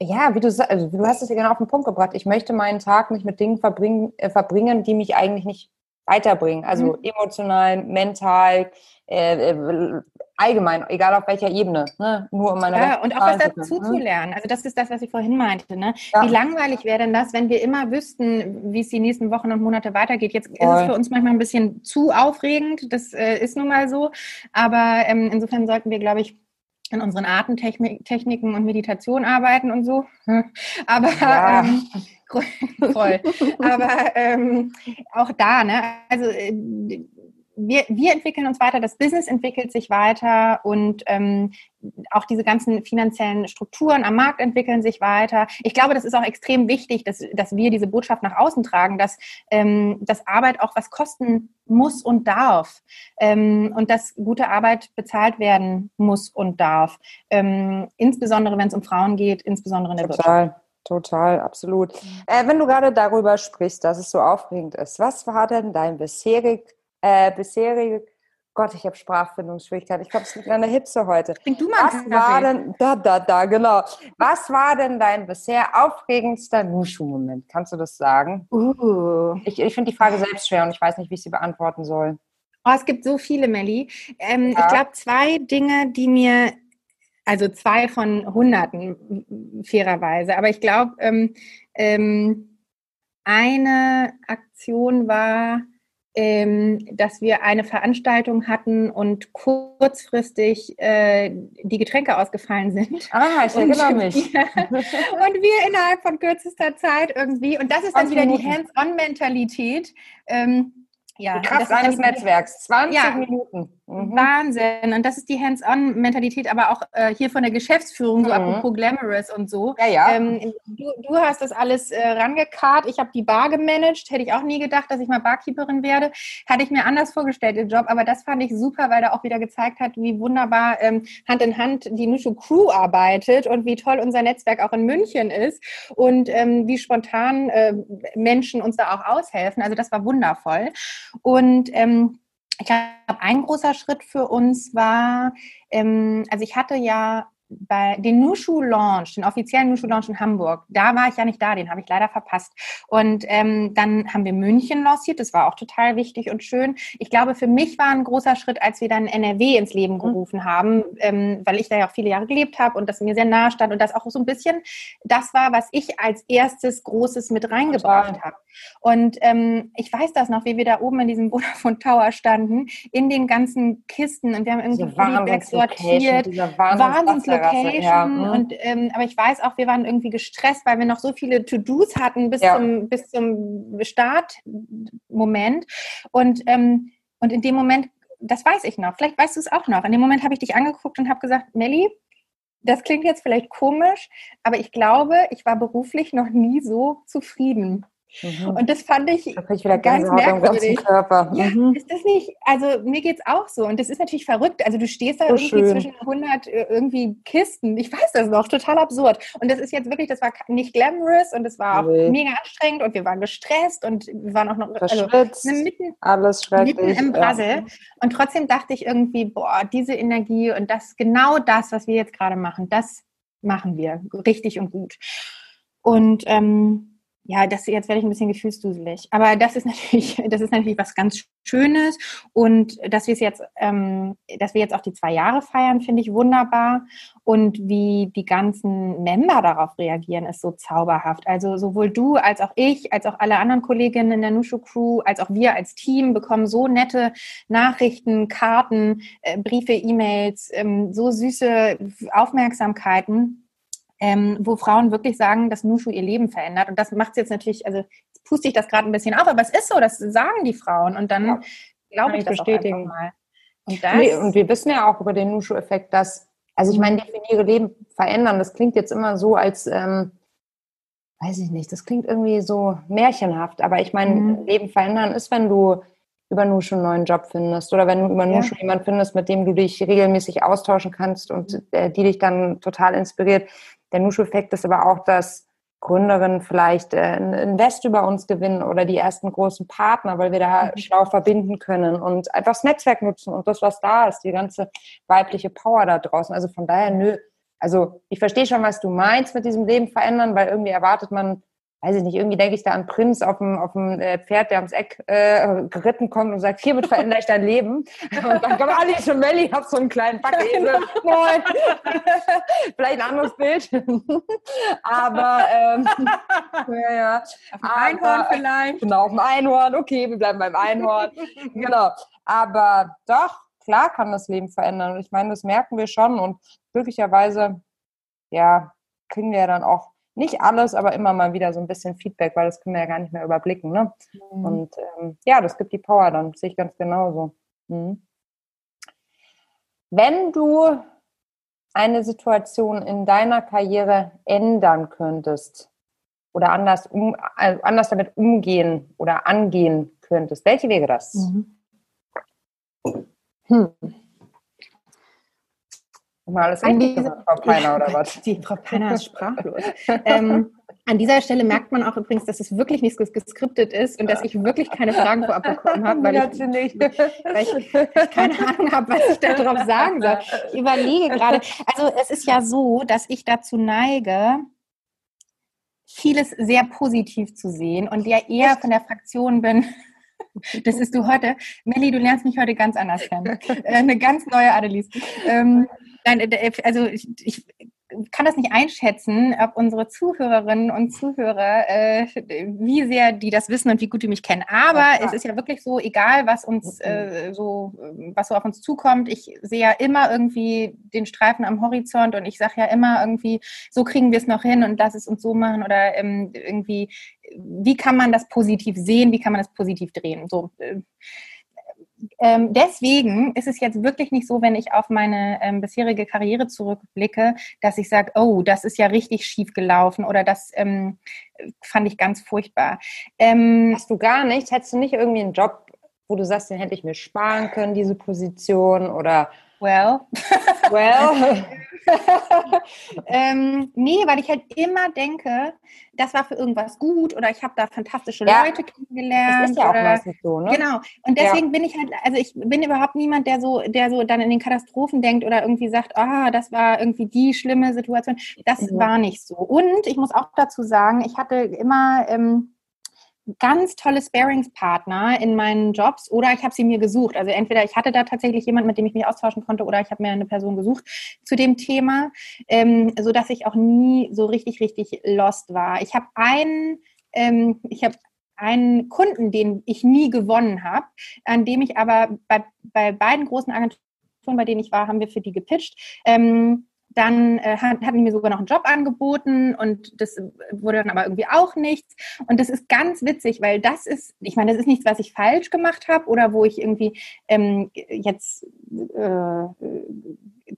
ja, wie du sagst, also du hast es ja genau auf den Punkt gebracht. Ich möchte meinen Tag nicht mit Dingen verbringen, äh, verbringen die mich eigentlich nicht weiterbringen. Also mhm. emotional, mental, äh, äh allgemein, egal auf welcher Ebene, ne? nur um meine
Ja, und auch was dazu ne? zu lernen. Also das ist das, was ich vorhin meinte. Ne? Ja. Wie langweilig wäre denn das, wenn wir immer wüssten, wie es die nächsten Wochen und Monate weitergeht? Jetzt Voll. ist es für uns manchmal ein bisschen zu aufregend, das äh, ist nun mal so. Aber ähm, insofern sollten wir, glaube ich, in unseren Atemtechniken und Meditation arbeiten und so. Aber ja. ähm, voll. Aber ähm, auch da, ne? Also äh, wir, wir entwickeln uns weiter, das Business entwickelt sich weiter und ähm, auch diese ganzen finanziellen Strukturen am Markt entwickeln sich weiter. Ich glaube, das ist auch extrem wichtig, dass, dass wir diese Botschaft nach außen tragen, dass, ähm, dass Arbeit auch was kosten muss und darf ähm, und dass gute Arbeit bezahlt werden muss und darf. Ähm, insbesondere, wenn es um Frauen geht, insbesondere in der
Total. Wirtschaft. Total, absolut. Äh, wenn du gerade darüber sprichst, dass es so aufregend ist, was war denn dein bisherig äh, bisherige, Gott, ich habe Sprachfindungsschwierigkeiten. Ich glaube, es liegt an der Hitze heute.
Trink du mal
Was war denn, da, da, da, genau. Was war denn dein bisher aufregendster Nushu-Moment? Kannst du das sagen?
Uh.
Ich, ich finde die Frage selbst schwer und ich weiß nicht, wie ich sie beantworten soll.
Oh, es gibt so viele, Melli. Ähm, ja. Ich glaube, zwei Dinge, die mir, also zwei von Hunderten, fairerweise, aber ich glaube, ähm, ähm, eine Aktion war, ähm, dass wir eine Veranstaltung hatten und kurzfristig äh, die Getränke ausgefallen sind.
Ah, ich erinnere mich.
Wir, und wir innerhalb von kürzester Zeit irgendwie, und das ist dann wieder die Hands-on-Mentalität. Ähm,
ja, die Kraft eines Netzwerks, 20 ja, Minuten.
Mhm. Wahnsinn. Und das ist die Hands-on-Mentalität, aber auch äh, hier von der Geschäftsführung, so mhm. apropos Glamorous und so.
Ja, ja.
Ähm, du, du, hast das alles äh, rangekarrt. Ich habe die Bar gemanagt. Hätte ich auch nie gedacht, dass ich mal Barkeeperin werde. Hatte ich mir anders vorgestellt, den Job. Aber das fand ich super, weil er auch wieder gezeigt hat, wie wunderbar ähm, Hand in Hand die Nushu Crew arbeitet und wie toll unser Netzwerk auch in München ist und ähm, wie spontan äh, Menschen uns da auch aushelfen. Also das war wundervoll. Und ähm, ich glaube, ein großer Schritt für uns war, ähm, also ich hatte ja bei den Nushu Launch, den offiziellen Nushu Launch in Hamburg, da war ich ja nicht da, den habe ich leider verpasst. Und ähm, dann haben wir München lanciert, das war auch total wichtig und schön. Ich glaube, für mich war ein großer Schritt, als wir dann NRW ins Leben mhm. gerufen haben, ähm, weil ich da ja auch viele Jahre gelebt habe und das mir sehr nahe stand und das auch so ein bisschen das war, was ich als erstes Großes mit reingebracht habe. Und ähm, ich weiß das noch, wie wir da oben in diesem Vodafone Tower standen, in den ganzen Kisten und wir haben irgendwie sortiert, Wahnsinns Location. Ja. Mhm. Und, ähm, aber ich weiß auch, wir waren irgendwie gestresst, weil wir noch so viele To-Dos hatten bis, ja. zum, bis zum Startmoment. Und, ähm, und in dem Moment, das weiß ich noch, vielleicht weißt du es auch noch, in dem Moment habe ich dich angeguckt und habe gesagt, Melli, das klingt jetzt vielleicht komisch, aber ich glaube, ich war beruflich noch nie so zufrieden. Mhm. Und das fand ich, da ich wieder ganz merkwürdig. Körper. Ja, mhm. Ist das nicht, also mir geht es auch so und das ist natürlich verrückt. Also du stehst da so irgendwie schön. zwischen 100 äh, irgendwie Kisten. Ich weiß das noch, total absurd. Und das ist jetzt wirklich, das war nicht glamorous und es war auch nee. mega anstrengend und wir waren gestresst und wir waren auch noch also,
ne, mitten, Alles
mitten im Puzzle. Ja. Und trotzdem dachte ich irgendwie, boah, diese Energie und das genau das, was wir jetzt gerade machen, das machen wir richtig und gut. Und ähm, ja, das jetzt werde ich ein bisschen gefühlsduselig. Aber das ist natürlich, das ist natürlich was ganz Schönes und dass wir es jetzt, ähm, dass wir jetzt auch die zwei Jahre feiern, finde ich wunderbar. Und wie die ganzen Member darauf reagieren, ist so zauberhaft. Also sowohl du als auch ich, als auch alle anderen Kolleginnen in der Nushu Crew, als auch wir als Team bekommen so nette Nachrichten, Karten, äh, Briefe, E-Mails, ähm, so süße Aufmerksamkeiten ähm, wo Frauen wirklich sagen, dass Nushu ihr Leben verändert. Und das macht es jetzt natürlich, also jetzt puste ich das gerade ein bisschen auf, aber es ist so, das sagen die Frauen. Und dann ja, glaube ich, ich das bestätigen. mal.
Und, das, nee, und wir wissen ja auch über den Nushu-Effekt, dass, also ich meine, definiere Leben verändern, das klingt jetzt immer so als, ähm, weiß ich nicht, das klingt irgendwie so märchenhaft, aber ich meine, mhm. Leben verändern ist, wenn du über Nushu einen neuen Job findest oder wenn du über Nushu ja. jemanden findest, mit dem du dich regelmäßig austauschen kannst und äh, die dich dann total inspiriert. Der Nushu-Effekt ist aber auch, dass Gründerinnen vielleicht äh, ein Invest über uns gewinnen oder die ersten großen Partner, weil wir da mhm. schlau verbinden können und einfach das Netzwerk nutzen und das, was da ist, die ganze weibliche Power da draußen. Also von daher, nö. Also ich verstehe schon, was du meinst mit diesem Leben verändern, weil irgendwie erwartet man weiß ich nicht, irgendwie denke ich da an Prinz auf dem, auf dem äh, Pferd, der ums Eck äh, geritten kommt und sagt, hiermit verändere ich dein Leben. Und dann kommt Alice und Melli auf so einen kleinen Packesel. Moin. Vielleicht ein anderes Bild. Aber ähm, ja, ja.
Auf dem Einhorn vielleicht.
Genau, auf dem Einhorn. Okay, wir bleiben beim Einhorn. genau. Aber doch, klar kann das Leben verändern. Und ich meine, das merken wir schon. Und glücklicherweise, ja, kriegen wir ja dann auch nicht alles, aber immer mal wieder so ein bisschen Feedback, weil das können wir ja gar nicht mehr überblicken. Ne? Mhm. Und ähm, ja, das gibt die Power dann, sehe ich ganz genauso. Mhm. Wenn du eine Situation in deiner Karriere ändern könntest oder anders, um, also anders damit umgehen oder angehen könntest, welche wäre das? Mhm. Hm.
Mal alles an diese, Frau Peiner oder was? Die Frau Peiner ist sprachlos. ähm, an dieser Stelle merkt man auch übrigens, dass es wirklich nicht geskriptet ist und dass ich wirklich keine Fragen vorab bekommen habe, weil, ich, weil ich, keine Ahnung habe, was ich darauf sagen soll. Ich überlege gerade, also es ist ja so, dass ich dazu neige, vieles sehr positiv zu sehen und ja eher von der Fraktion bin, das ist du heute. Melli, du lernst mich heute ganz anders kennen. Äh, eine ganz neue Adelis. Ähm, nein, äh, also ich, ich kann das nicht einschätzen, ob unsere Zuhörerinnen und Zuhörer, äh, wie sehr die das wissen und wie gut die mich kennen. Aber ja, es ist ja wirklich so, egal was uns mhm. äh, so, was so auf uns zukommt, ich sehe ja immer irgendwie den Streifen am Horizont und ich sage ja immer irgendwie, so kriegen wir es noch hin und lass es uns so machen oder ähm, irgendwie, wie kann man das positiv sehen, wie kann man das positiv drehen? So. Äh, ähm, deswegen ist es jetzt wirklich nicht so, wenn ich auf meine ähm, bisherige Karriere zurückblicke, dass ich sage, oh, das ist ja richtig schief gelaufen oder das ähm, fand ich ganz furchtbar.
Ähm, Hast du gar nichts? Hättest du nicht irgendwie einen Job, wo du sagst, den hätte ich mir sparen können, diese Position oder
Well.
Well.
ähm, nee, weil ich halt immer denke, das war für irgendwas gut oder ich habe da fantastische ja. Leute kennengelernt. Das
ist ja auch
oder,
meistens so, ne?
Genau. Und deswegen ja. bin ich halt, also ich bin überhaupt niemand, der so, der so dann in den Katastrophen denkt oder irgendwie sagt, ah, das war irgendwie die schlimme Situation. Das mhm. war nicht so. Und ich muss auch dazu sagen, ich hatte immer ähm, ganz tolle Sparingspartner in meinen Jobs oder ich habe sie mir gesucht. Also entweder ich hatte da tatsächlich jemand, mit dem ich mich austauschen konnte oder ich habe mir eine Person gesucht zu dem Thema, ähm, so dass ich auch nie so richtig, richtig lost war. Ich habe einen, ähm, ich habe einen Kunden, den ich nie gewonnen habe, an dem ich aber bei, bei beiden großen Agenturen, bei denen ich war, haben wir für die gepitcht. Ähm, dann äh, hatten die mir sogar noch einen Job angeboten und das wurde dann aber irgendwie auch nichts. Und das ist ganz witzig, weil das ist, ich meine, das ist nichts, was ich falsch gemacht habe oder wo ich irgendwie ähm, jetzt äh,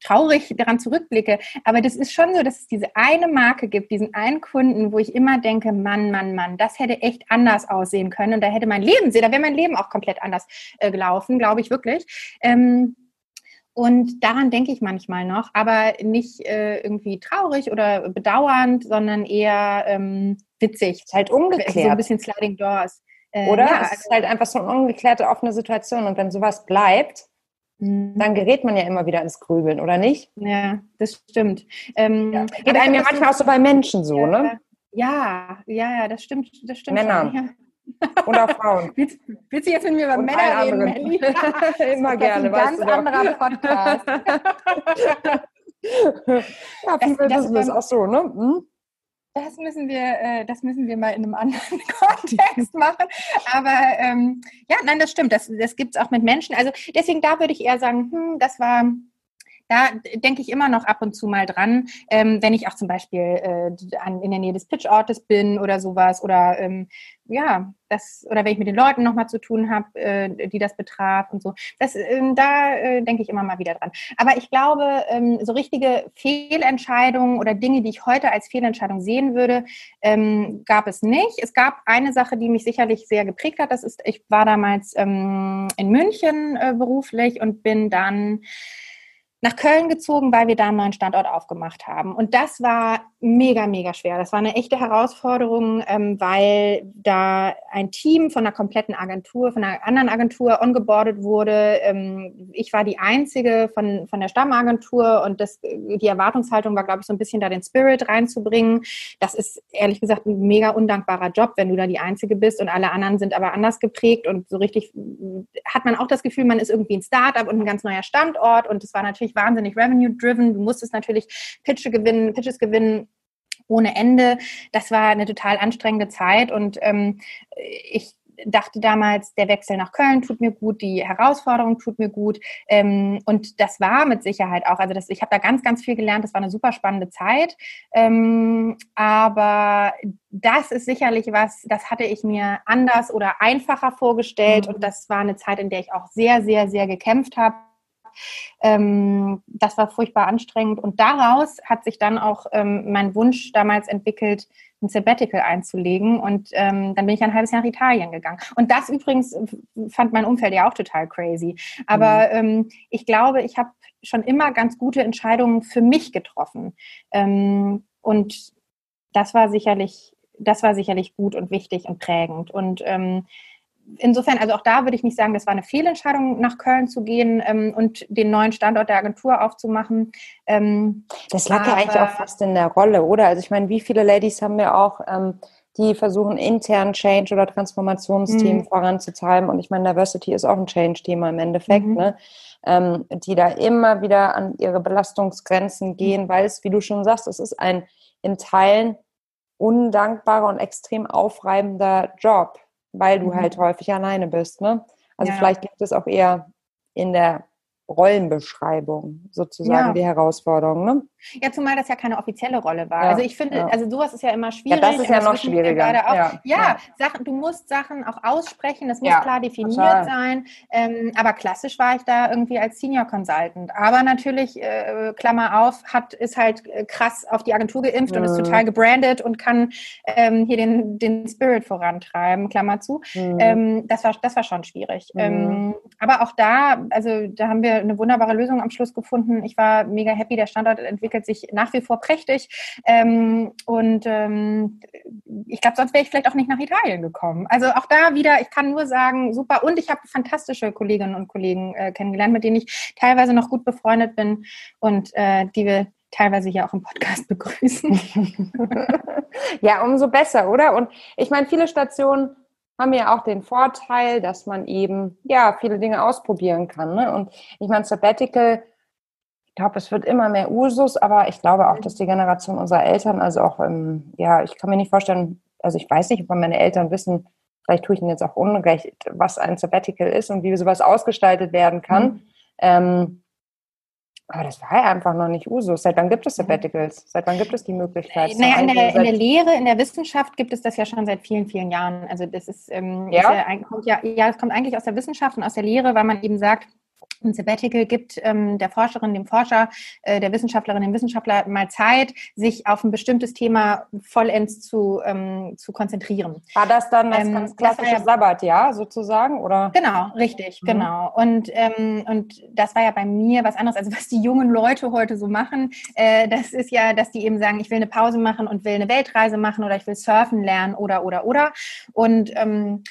traurig daran zurückblicke. Aber das ist schon so, dass es diese eine Marke gibt, diesen einen Kunden, wo ich immer denke, Mann, Mann, Mann, das hätte echt anders aussehen können. Und da hätte mein Leben, da wäre mein Leben auch komplett anders äh, gelaufen, glaube ich wirklich. Ähm, und daran denke ich manchmal noch, aber nicht äh, irgendwie traurig oder bedauernd, sondern eher ähm, witzig.
Ist halt ungeklärt. So
ein bisschen Sliding Doors.
Äh, oder? Ja, es ist halt einfach so eine ungeklärte, offene Situation. Und wenn sowas bleibt, mhm. dann gerät man ja immer wieder ins Grübeln, oder nicht?
Ja, das stimmt. Ähm,
ja. Geht einem ja manchmal auch so bei Menschen so,
ja,
ne?
Ja, ja, ja, das stimmt, das stimmt.
Männer. Und auch Frauen.
Willst, willst, du jetzt mit mir über Und Männer reden, Melli?
Immer gerne,
ein ganz anderer Podcast.
ja, People das, Business, ach so, ne? Hm?
Das müssen wir, äh, das müssen wir mal in einem anderen Kontext machen. Aber ähm, ja, nein, das stimmt. Das, das gibt es auch mit Menschen. Also deswegen da würde ich eher sagen, hm, das war da denke ich immer noch ab und zu mal dran, ähm, wenn ich auch zum Beispiel äh, an, in der Nähe des Pitchortes bin oder sowas oder ähm, ja, das, oder wenn ich mit den Leuten nochmal zu tun habe, äh, die das betraf und so. Das, ähm, da äh, denke ich immer mal wieder dran. Aber ich glaube, ähm, so richtige Fehlentscheidungen oder Dinge, die ich heute als Fehlentscheidung sehen würde, ähm, gab es nicht. Es gab eine Sache, die mich sicherlich sehr geprägt hat. Das ist, ich war damals ähm, in München äh, beruflich und bin dann nach Köln gezogen, weil wir da einen neuen Standort aufgemacht haben. Und das war mega, mega schwer. Das war eine echte Herausforderung, ähm, weil da ein Team von einer kompletten Agentur, von einer anderen Agentur ongeboardet wurde. Ähm, ich war die einzige von, von der Stammagentur und das, die Erwartungshaltung war, glaube ich, so ein bisschen da den Spirit reinzubringen. Das ist ehrlich gesagt ein mega undankbarer Job, wenn du da die einzige bist und alle anderen sind aber anders geprägt und so richtig hat man auch das Gefühl, man ist irgendwie ein Startup und ein ganz neuer Standort und es war natürlich natürlich wahnsinnig revenue-driven. Du musstest natürlich Pitche gewinnen, Pitches gewinnen ohne Ende. Das war eine total anstrengende Zeit und ähm, ich dachte damals, der Wechsel nach Köln tut mir gut, die Herausforderung tut mir gut. Ähm, und das war mit Sicherheit auch. Also das, ich habe da ganz, ganz viel gelernt. Das war eine super spannende Zeit. Ähm, aber das ist sicherlich was, das hatte ich mir anders oder einfacher vorgestellt. Mhm. Und das war eine Zeit, in der ich auch sehr, sehr, sehr gekämpft habe ähm, das war furchtbar anstrengend. Und daraus hat sich dann auch ähm, mein Wunsch damals entwickelt, ein Sabbatical einzulegen. Und ähm, dann bin ich ein halbes Jahr nach Italien gegangen. Und das übrigens fand mein Umfeld ja auch total crazy. Aber mhm. ähm, ich glaube, ich habe schon immer ganz gute Entscheidungen für mich getroffen. Ähm, und das war sicherlich, das war sicherlich gut und wichtig und prägend. Und ähm, insofern, also auch da würde ich nicht sagen, das war eine Fehlentscheidung, nach Köln zu gehen ähm, und den neuen Standort der Agentur aufzumachen.
Ähm, das lag ja eigentlich auch fast in der Rolle, oder? Also ich meine, wie viele Ladies haben wir auch, ähm, die versuchen, intern Change- oder Transformationsthemen mhm. voranzutreiben. Und ich meine, Diversity ist auch ein Change-Thema im Endeffekt, mhm. ne? Ähm, die da immer wieder an ihre Belastungsgrenzen gehen, mhm. weil es, wie du schon sagst, es ist ein in Teilen undankbarer und extrem aufreibender Job weil du halt mhm. häufig alleine bist. Ne? Also ja. vielleicht liegt es auch eher in der Rollenbeschreibung sozusagen ja. die Herausforderung. Ne?
Ja, zumal das ja keine offizielle Rolle war. Ja, also ich finde, ja. also sowas ist ja immer schwierig.
Ja, das ist ja noch schwieriger.
Ja, ja, Sachen, du musst Sachen auch aussprechen, das muss klar definiert total. sein. Ähm, aber klassisch war ich da irgendwie als Senior Consultant. Aber natürlich, äh, Klammer auf, hat ist halt äh, krass auf die Agentur geimpft mhm. und ist mhm. total gebrandet und kann ähm, hier den, den Spirit vorantreiben, Klammer zu. Mhm. Ähm, das, war, das war schon schwierig. Mhm. Ähm, aber auch da, also da haben wir eine wunderbare Lösung am Schluss gefunden. Ich war mega happy, der Standort entwickelt sich nach wie vor prächtig. Ähm, und ähm, ich glaube, sonst wäre ich vielleicht auch nicht nach Italien gekommen. Also auch da wieder, ich kann nur sagen, super. Und ich habe fantastische Kolleginnen und Kollegen äh, kennengelernt, mit denen ich teilweise noch gut befreundet bin und äh, die wir teilweise hier auch im Podcast begrüßen.
ja, umso besser, oder? Und ich meine, viele Stationen haben ja auch den Vorteil, dass man eben ja viele Dinge ausprobieren kann. Ne? Und ich meine, Sabbatical, ich glaube, es wird immer mehr Usus, aber ich glaube auch, dass die Generation unserer Eltern, also auch, ähm, ja, ich kann mir nicht vorstellen, also ich weiß nicht, ob meine Eltern wissen, vielleicht tue ich ihnen jetzt auch unrecht, was ein Sabbatical ist und wie sowas ausgestaltet werden kann. Mhm. Ähm, aber das war ja einfach noch nicht Usus. Seit wann gibt es Sabbaticals? Seit wann gibt es die Möglichkeit?
Naja, in der, in der Lehre, in der Wissenschaft gibt es das ja schon seit vielen, vielen Jahren. Also das ist, ähm, ja? Ist ja, kommt ja, ja, es kommt eigentlich aus der Wissenschaft und aus der Lehre, weil man eben sagt, ein Sabbatical gibt ähm, der Forscherin, dem Forscher, äh, der Wissenschaftlerin, dem Wissenschaftler mal Zeit, sich auf ein bestimmtes Thema vollends zu, ähm, zu konzentrieren.
War das dann das ähm, ganz klassische ja, Sabbatjahr sozusagen? Oder?
Genau, richtig, mhm. genau. Und, ähm, und das war ja bei mir was anderes. Also was die jungen Leute heute so machen, äh, das ist ja, dass die eben sagen, ich will eine Pause machen und will eine Weltreise machen oder ich will surfen lernen oder, oder, oder. Und ähm,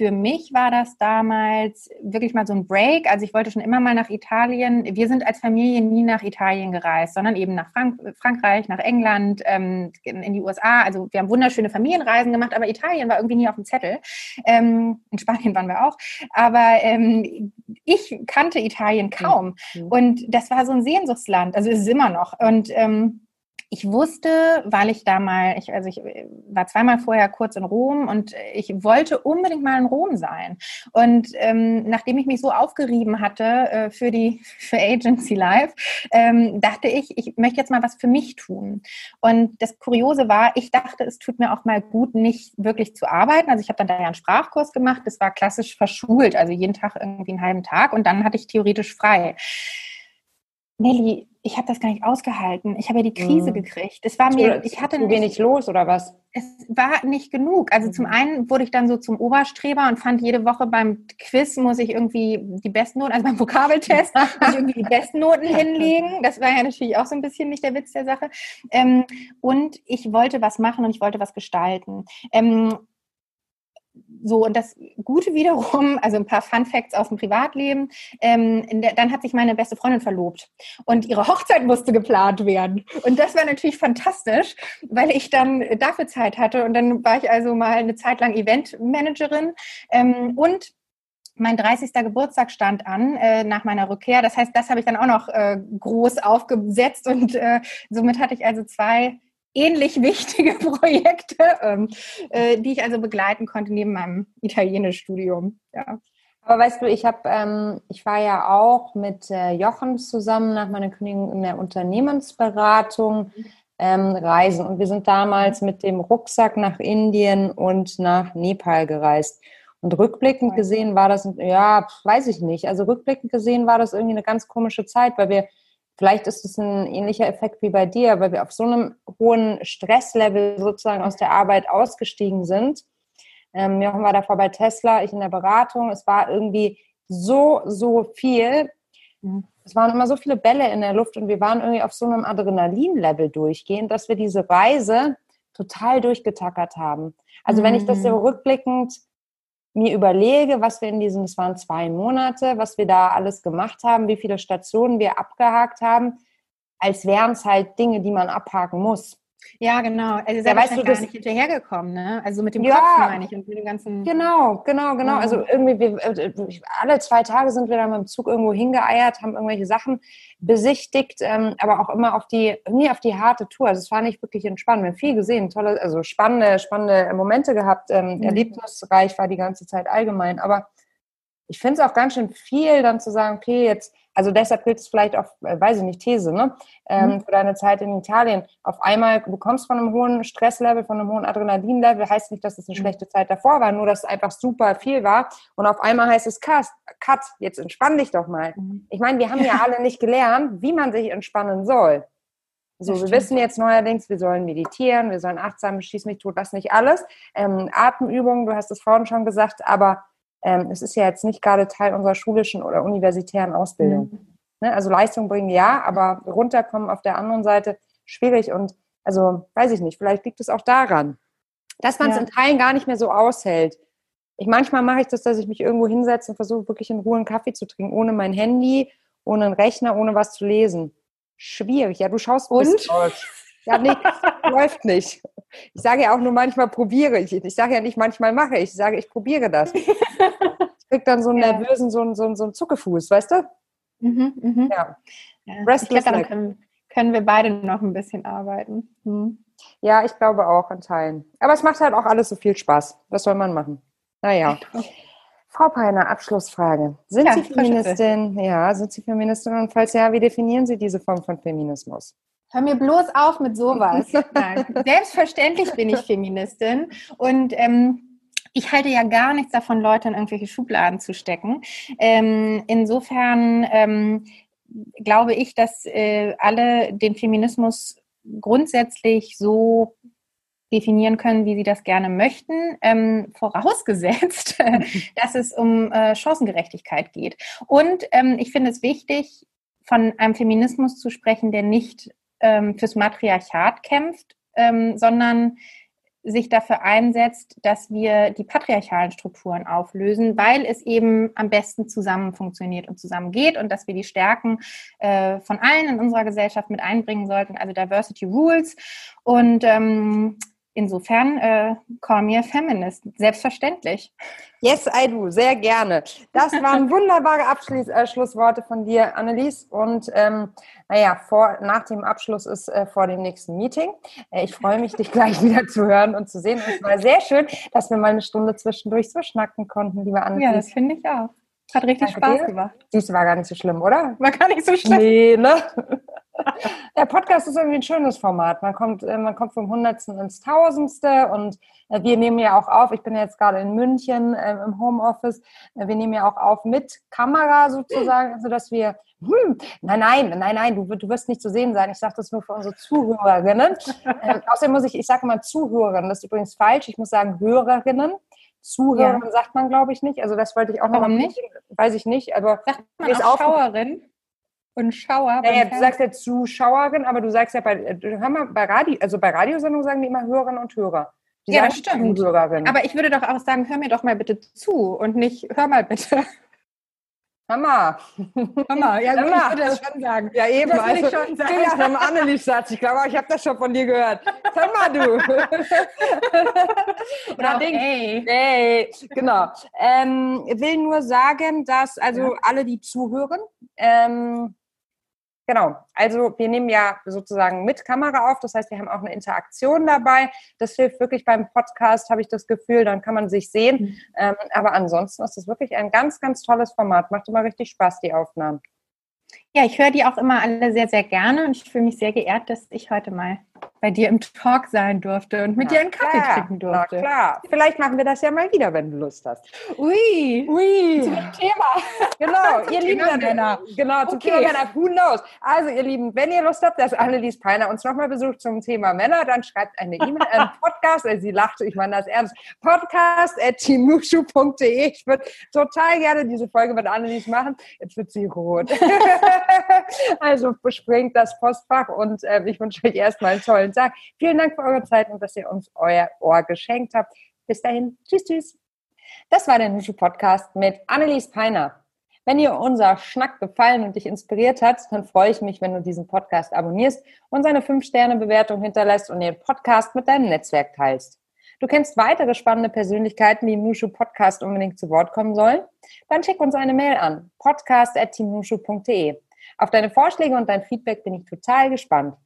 für mich war das damals wirklich mal so ein Break. Also ich wollte schon immer mal nach Italien. Wir sind als Familie nie nach Italien gereist, sondern eben nach Frank Frankreich, nach England, ähm, in die USA. Also wir haben wunderschöne Familienreisen gemacht, aber Italien war irgendwie nie auf dem Zettel. Ähm, in Spanien waren wir auch. Aber ähm, ich kannte Italien kaum. Mhm. Und das war so ein Sehnsuchtsland. Also ist es immer noch. Und ähm, ich wusste, weil ich da mal, ich, also ich äh, war zweimal vorher kurz in Rom und ich wollte unbedingt mal in Rom sein. Und ähm, nachdem ich mich so aufgerieben hatte äh, für die für Agency Life, ähm, dachte ich, ich möchte jetzt mal was für mich tun. Und das Kuriose war, ich dachte, es tut mir auch mal gut, nicht wirklich zu arbeiten. Also ich habe dann da ja einen Sprachkurs gemacht. Das war klassisch verschult, also jeden Tag irgendwie einen halben Tag und dann hatte ich theoretisch frei. Nelly, ich habe das gar nicht ausgehalten. Ich habe ja die Krise mhm. gekriegt. Es war mir, ich hatte
zu wenig los oder was?
Es war nicht genug. Also mhm. zum einen wurde ich dann so zum Oberstreber und fand jede Woche beim Quiz muss ich irgendwie die besten Noten, also beim Vokabeltest muss ich irgendwie die besten Noten hinlegen. Das war ja natürlich auch so ein bisschen nicht der Witz der Sache. Ähm, und ich wollte was machen und ich wollte was gestalten. Ähm, so, und das Gute wiederum, also ein paar Fun Facts aus dem Privatleben, ähm, der, dann hat sich meine beste Freundin verlobt und ihre Hochzeit musste geplant werden. Und das war natürlich fantastisch, weil ich dann dafür Zeit hatte und dann war ich also mal eine Zeit lang Eventmanagerin ähm, und mein 30. Geburtstag stand an äh, nach meiner Rückkehr. Das heißt, das habe ich dann auch noch äh, groß aufgesetzt und äh, somit hatte ich also zwei ähnlich wichtige Projekte, ähm, äh, die ich also begleiten konnte neben meinem Italienischstudium. Ja.
Aber weißt du, ich habe, ähm, ich war ja auch mit äh, Jochen zusammen nach meiner Kündigung in der Unternehmensberatung ähm, reisen und wir sind damals mit dem Rucksack nach Indien und nach Nepal gereist. Und rückblickend gesehen war das, ja, weiß ich nicht. Also rückblickend gesehen war das irgendwie eine ganz komische Zeit, weil wir Vielleicht ist es ein ähnlicher Effekt wie bei dir, weil wir auf so einem hohen Stresslevel sozusagen aus der Arbeit ausgestiegen sind. Ähm, Jochen war davor bei Tesla, ich in der Beratung. Es war irgendwie so, so viel. Mhm. Es waren immer so viele Bälle in der Luft und wir waren irgendwie auf so einem Adrenalin-Level durchgehend, dass wir diese Reise total durchgetackert haben. Also wenn ich das so mhm. rückblickend mir überlege, was wir in diesen, es waren zwei Monate, was wir da alles gemacht haben, wie viele Stationen wir abgehakt haben, als wären es halt Dinge, die man abhaken muss.
Ja, genau. Also ja, weißt du, gar nicht hinterhergekommen, ne? Also mit dem
ja, Kopf meine ich und mit dem ganzen. Genau, genau, genau. Also irgendwie, wir, äh, alle zwei Tage sind wir dann mit dem Zug irgendwo hingeeiert, haben irgendwelche Sachen besichtigt, ähm, aber auch immer auf die, nie auf die harte Tour. Also es war nicht wirklich entspannt. Wir haben viel gesehen, tolle, also spannende, spannende Momente gehabt. Ähm, mhm. Erlebnisreich war die ganze Zeit allgemein. Aber ich finde es auch ganz schön viel, dann zu sagen, okay, jetzt Also deshalb gilt es vielleicht auch, äh, weiß ich nicht, These, ne? Ähm, mhm. Für deine Zeit in Italien. Auf einmal, du kommst von einem hohen Stresslevel, von einem hohen Adrenalinlevel, heißt nicht, dass es eine mhm. schlechte Zeit davor war, nur dass es einfach super viel war. Und auf einmal heißt es Cut, Cut, jetzt entspann dich doch mal. Mhm. Ich meine, wir haben ja alle nicht gelernt, wie man sich entspannen soll. So, wir wissen jetzt neuerdings, wir sollen meditieren, wir sollen achtsam, schieß mich tot, was nicht alles. Ähm, Atemübungen, du hast es vorhin schon gesagt, aber es ist ja jetzt nicht gerade Teil unserer schulischen oder universitären Ausbildung. Mhm. Ne? Also Leistung bringen ja, aber runterkommen auf der anderen Seite schwierig und also weiß ich nicht, vielleicht liegt es auch daran, dass man es ja. in Teilen gar nicht mehr so aushält. Ich manchmal mache ich das, dass ich mich irgendwo hinsetze und versuche wirklich in Ruhe einen Kaffee zu trinken, ohne mein Handy, ohne einen Rechner, ohne was zu lesen schwierig. Ja, du schaust
und
ja, nee, läuft nicht. Ich sage ja auch nur manchmal probiere ich. Ich sage ja nicht manchmal mache ich. Ich sage, ich probiere das. Ich krieg dann so einen ja. nervösen, so einen, so, einen, so einen Zuckefuß, weißt du? Mhm,
mhm. Ja. ja. Ich glaube, dann können, können, wir beide noch ein bisschen arbeiten.
Mhm. Ja, ich glaube auch in Teilen. Aber es macht halt auch alles so viel Spaß. Was soll man machen? Naja. Frau Peiner, Abschlussfrage. Sind ja, Sie Feministin? Ja, sind Sie Feministin? Und falls ja, wie definieren Sie diese Form von Feminismus?
Hör mir bloß auf mit sowas. Nein. Selbstverständlich bin ich Feministin und ähm, ich halte ja gar nichts davon, Leute in irgendwelche Schubladen zu stecken. Ähm, insofern ähm, glaube ich, dass äh, alle den Feminismus grundsätzlich so definieren können, wie sie das gerne möchten, ähm, vorausgesetzt, dass es um äh, Chancengerechtigkeit geht. Und ähm, ich finde es wichtig, von einem Feminismus zu sprechen, der nicht ähm, fürs Matriarchat kämpft, ähm, sondern sich dafür einsetzt, dass wir die patriarchalen Strukturen auflösen, weil es eben am besten zusammen funktioniert und zusammen geht und dass wir die Stärken äh, von allen in unserer Gesellschaft mit einbringen sollten, also Diversity Rules. Und ähm, Insofern äh, call me a feminist, selbstverständlich.
Yes, I do, sehr gerne. Das waren wunderbare Abschlussworte äh, von dir, Annelies. Und ähm, naja, vor, nach dem Abschluss ist äh, vor dem nächsten Meeting. Äh, ich freue mich, dich gleich wieder zu hören und zu sehen. Und es war sehr schön, dass wir mal eine Stunde zwischendurch so schnacken konnten, liebe Annelies.
Ja, das finde ich auch. Hat richtig Danke Spaß dir. gemacht.
Dies war gar nicht so schlimm, oder?
War gar nicht so schlimm.
Nee, ne? Der Podcast ist irgendwie ein schönes Format. Man kommt, äh, man kommt vom Hundertsten ins Tausendste und äh, wir nehmen ja auch auf. Ich bin jetzt gerade in München äh, im Homeoffice. Wir nehmen ja auch auf mit Kamera sozusagen, sodass wir hm, nein, nein, nein, nein, du, du wirst nicht zu sehen sein. Ich sage das nur für unsere Zuhörerinnen. Ähm, außerdem muss ich, ich sage mal Zuhörerinnen, das ist übrigens falsch. Ich muss sagen Hörerinnen. Zuhörerin ja. sagt man, glaube ich, nicht. Also das wollte ich auch noch
Warum nicht?
Weiß ich nicht. Aber
sagt man auch Schauerin? Und Schauer.
Naja, du sagst ja Zuschauerin, aber du sagst ja bei, hör mal, bei Radio, also bei Radiosendungen sagen die immer Hörerinnen und Hörer. Die
ja, das stimmt. Zuhörerin. Aber ich würde doch auch sagen, hör mir doch mal bitte zu und nicht, hör mal bitte.
Mama.
Mama, ja gut, Mama. ich würde das schon sagen.
Ja, eben.
Das
also, ich schon sagen. Ja, nach einem Annelies-Satz. Ich glaube, ich habe das schon von dir gehört. Hör mal, du.
Oder auch, ey.
Ey, genau. Ähm, ich will nur sagen, dass also ja. alle, die zuhören, ähm, Genau, also wir nehmen ja sozusagen mit Kamera auf, das heißt, wir haben auch eine Interaktion dabei. Das hilft wirklich beim Podcast, habe ich das Gefühl, dann kann man sich sehen. Mhm. Ähm, aber ansonsten ist es wirklich ein ganz, ganz tolles Format. Macht immer richtig Spaß, die Aufnahmen.
Ja, ich höre die auch immer alle sehr, sehr gerne und ich fühle mich sehr geehrt, dass ich heute mal bei dir im Talk sein durfte und mit na dir einen Kaffee klar, trinken durfte.
Na klar, vielleicht machen wir das ja mal wieder, wenn du Lust hast.
Ui,
ui.
Zum Thema.
Genau, ihr Lieben Männer. Genau, zum okay. Thema Männer. Who knows? Also ihr Lieben, wenn ihr Lust habt, dass Annelies Peiner uns nochmal besucht zum Thema Männer, dann schreibt eine E-Mail an Podcast, also sie lacht, ich meine das ernst, podcast at teamushu.de. Ich würde total gerne diese Folge mit Annelies machen. Jetzt wird sie rot. also bespringt das Postfach und äh, ich wünsche euch erstmal einen tollen Tag. Vielen Dank für eure Zeit und dass ihr uns euer Ohr geschenkt habt. Bis dahin. Tschüss, tschüss. Das war der Nushu Podcast mit Annelies Peiner. Wenn dir unser Schnack gefallen und dich inspiriert hat, dann freue ich mich, wenn du diesen Podcast abonnierst und seine 5-Sterne-Bewertung hinterlässt und den Podcast mit deinem Netzwerk teilst. Du kennst weitere spannende Persönlichkeiten, die im Nushu Podcast unbedingt zu Wort kommen sollen? Dann schick uns eine Mail an podcast.teamnushu.de. Auf deine Vorschläge und dein Feedback bin ich total gespannt.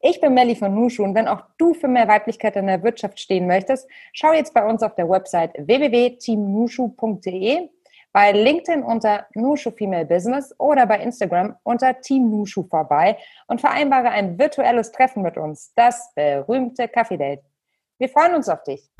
Ich bin Melli von Nushu und wenn auch du für mehr Weiblichkeit in der Wirtschaft stehen möchtest, schau jetzt bei uns auf der Website www.teamnushu.de, bei LinkedIn unter Nushu Female Business oder bei Instagram unter Team Nushu vorbei und vereinbare ein virtuelles Treffen mit uns, das berühmte Kaffee Date. Wir freuen uns auf dich.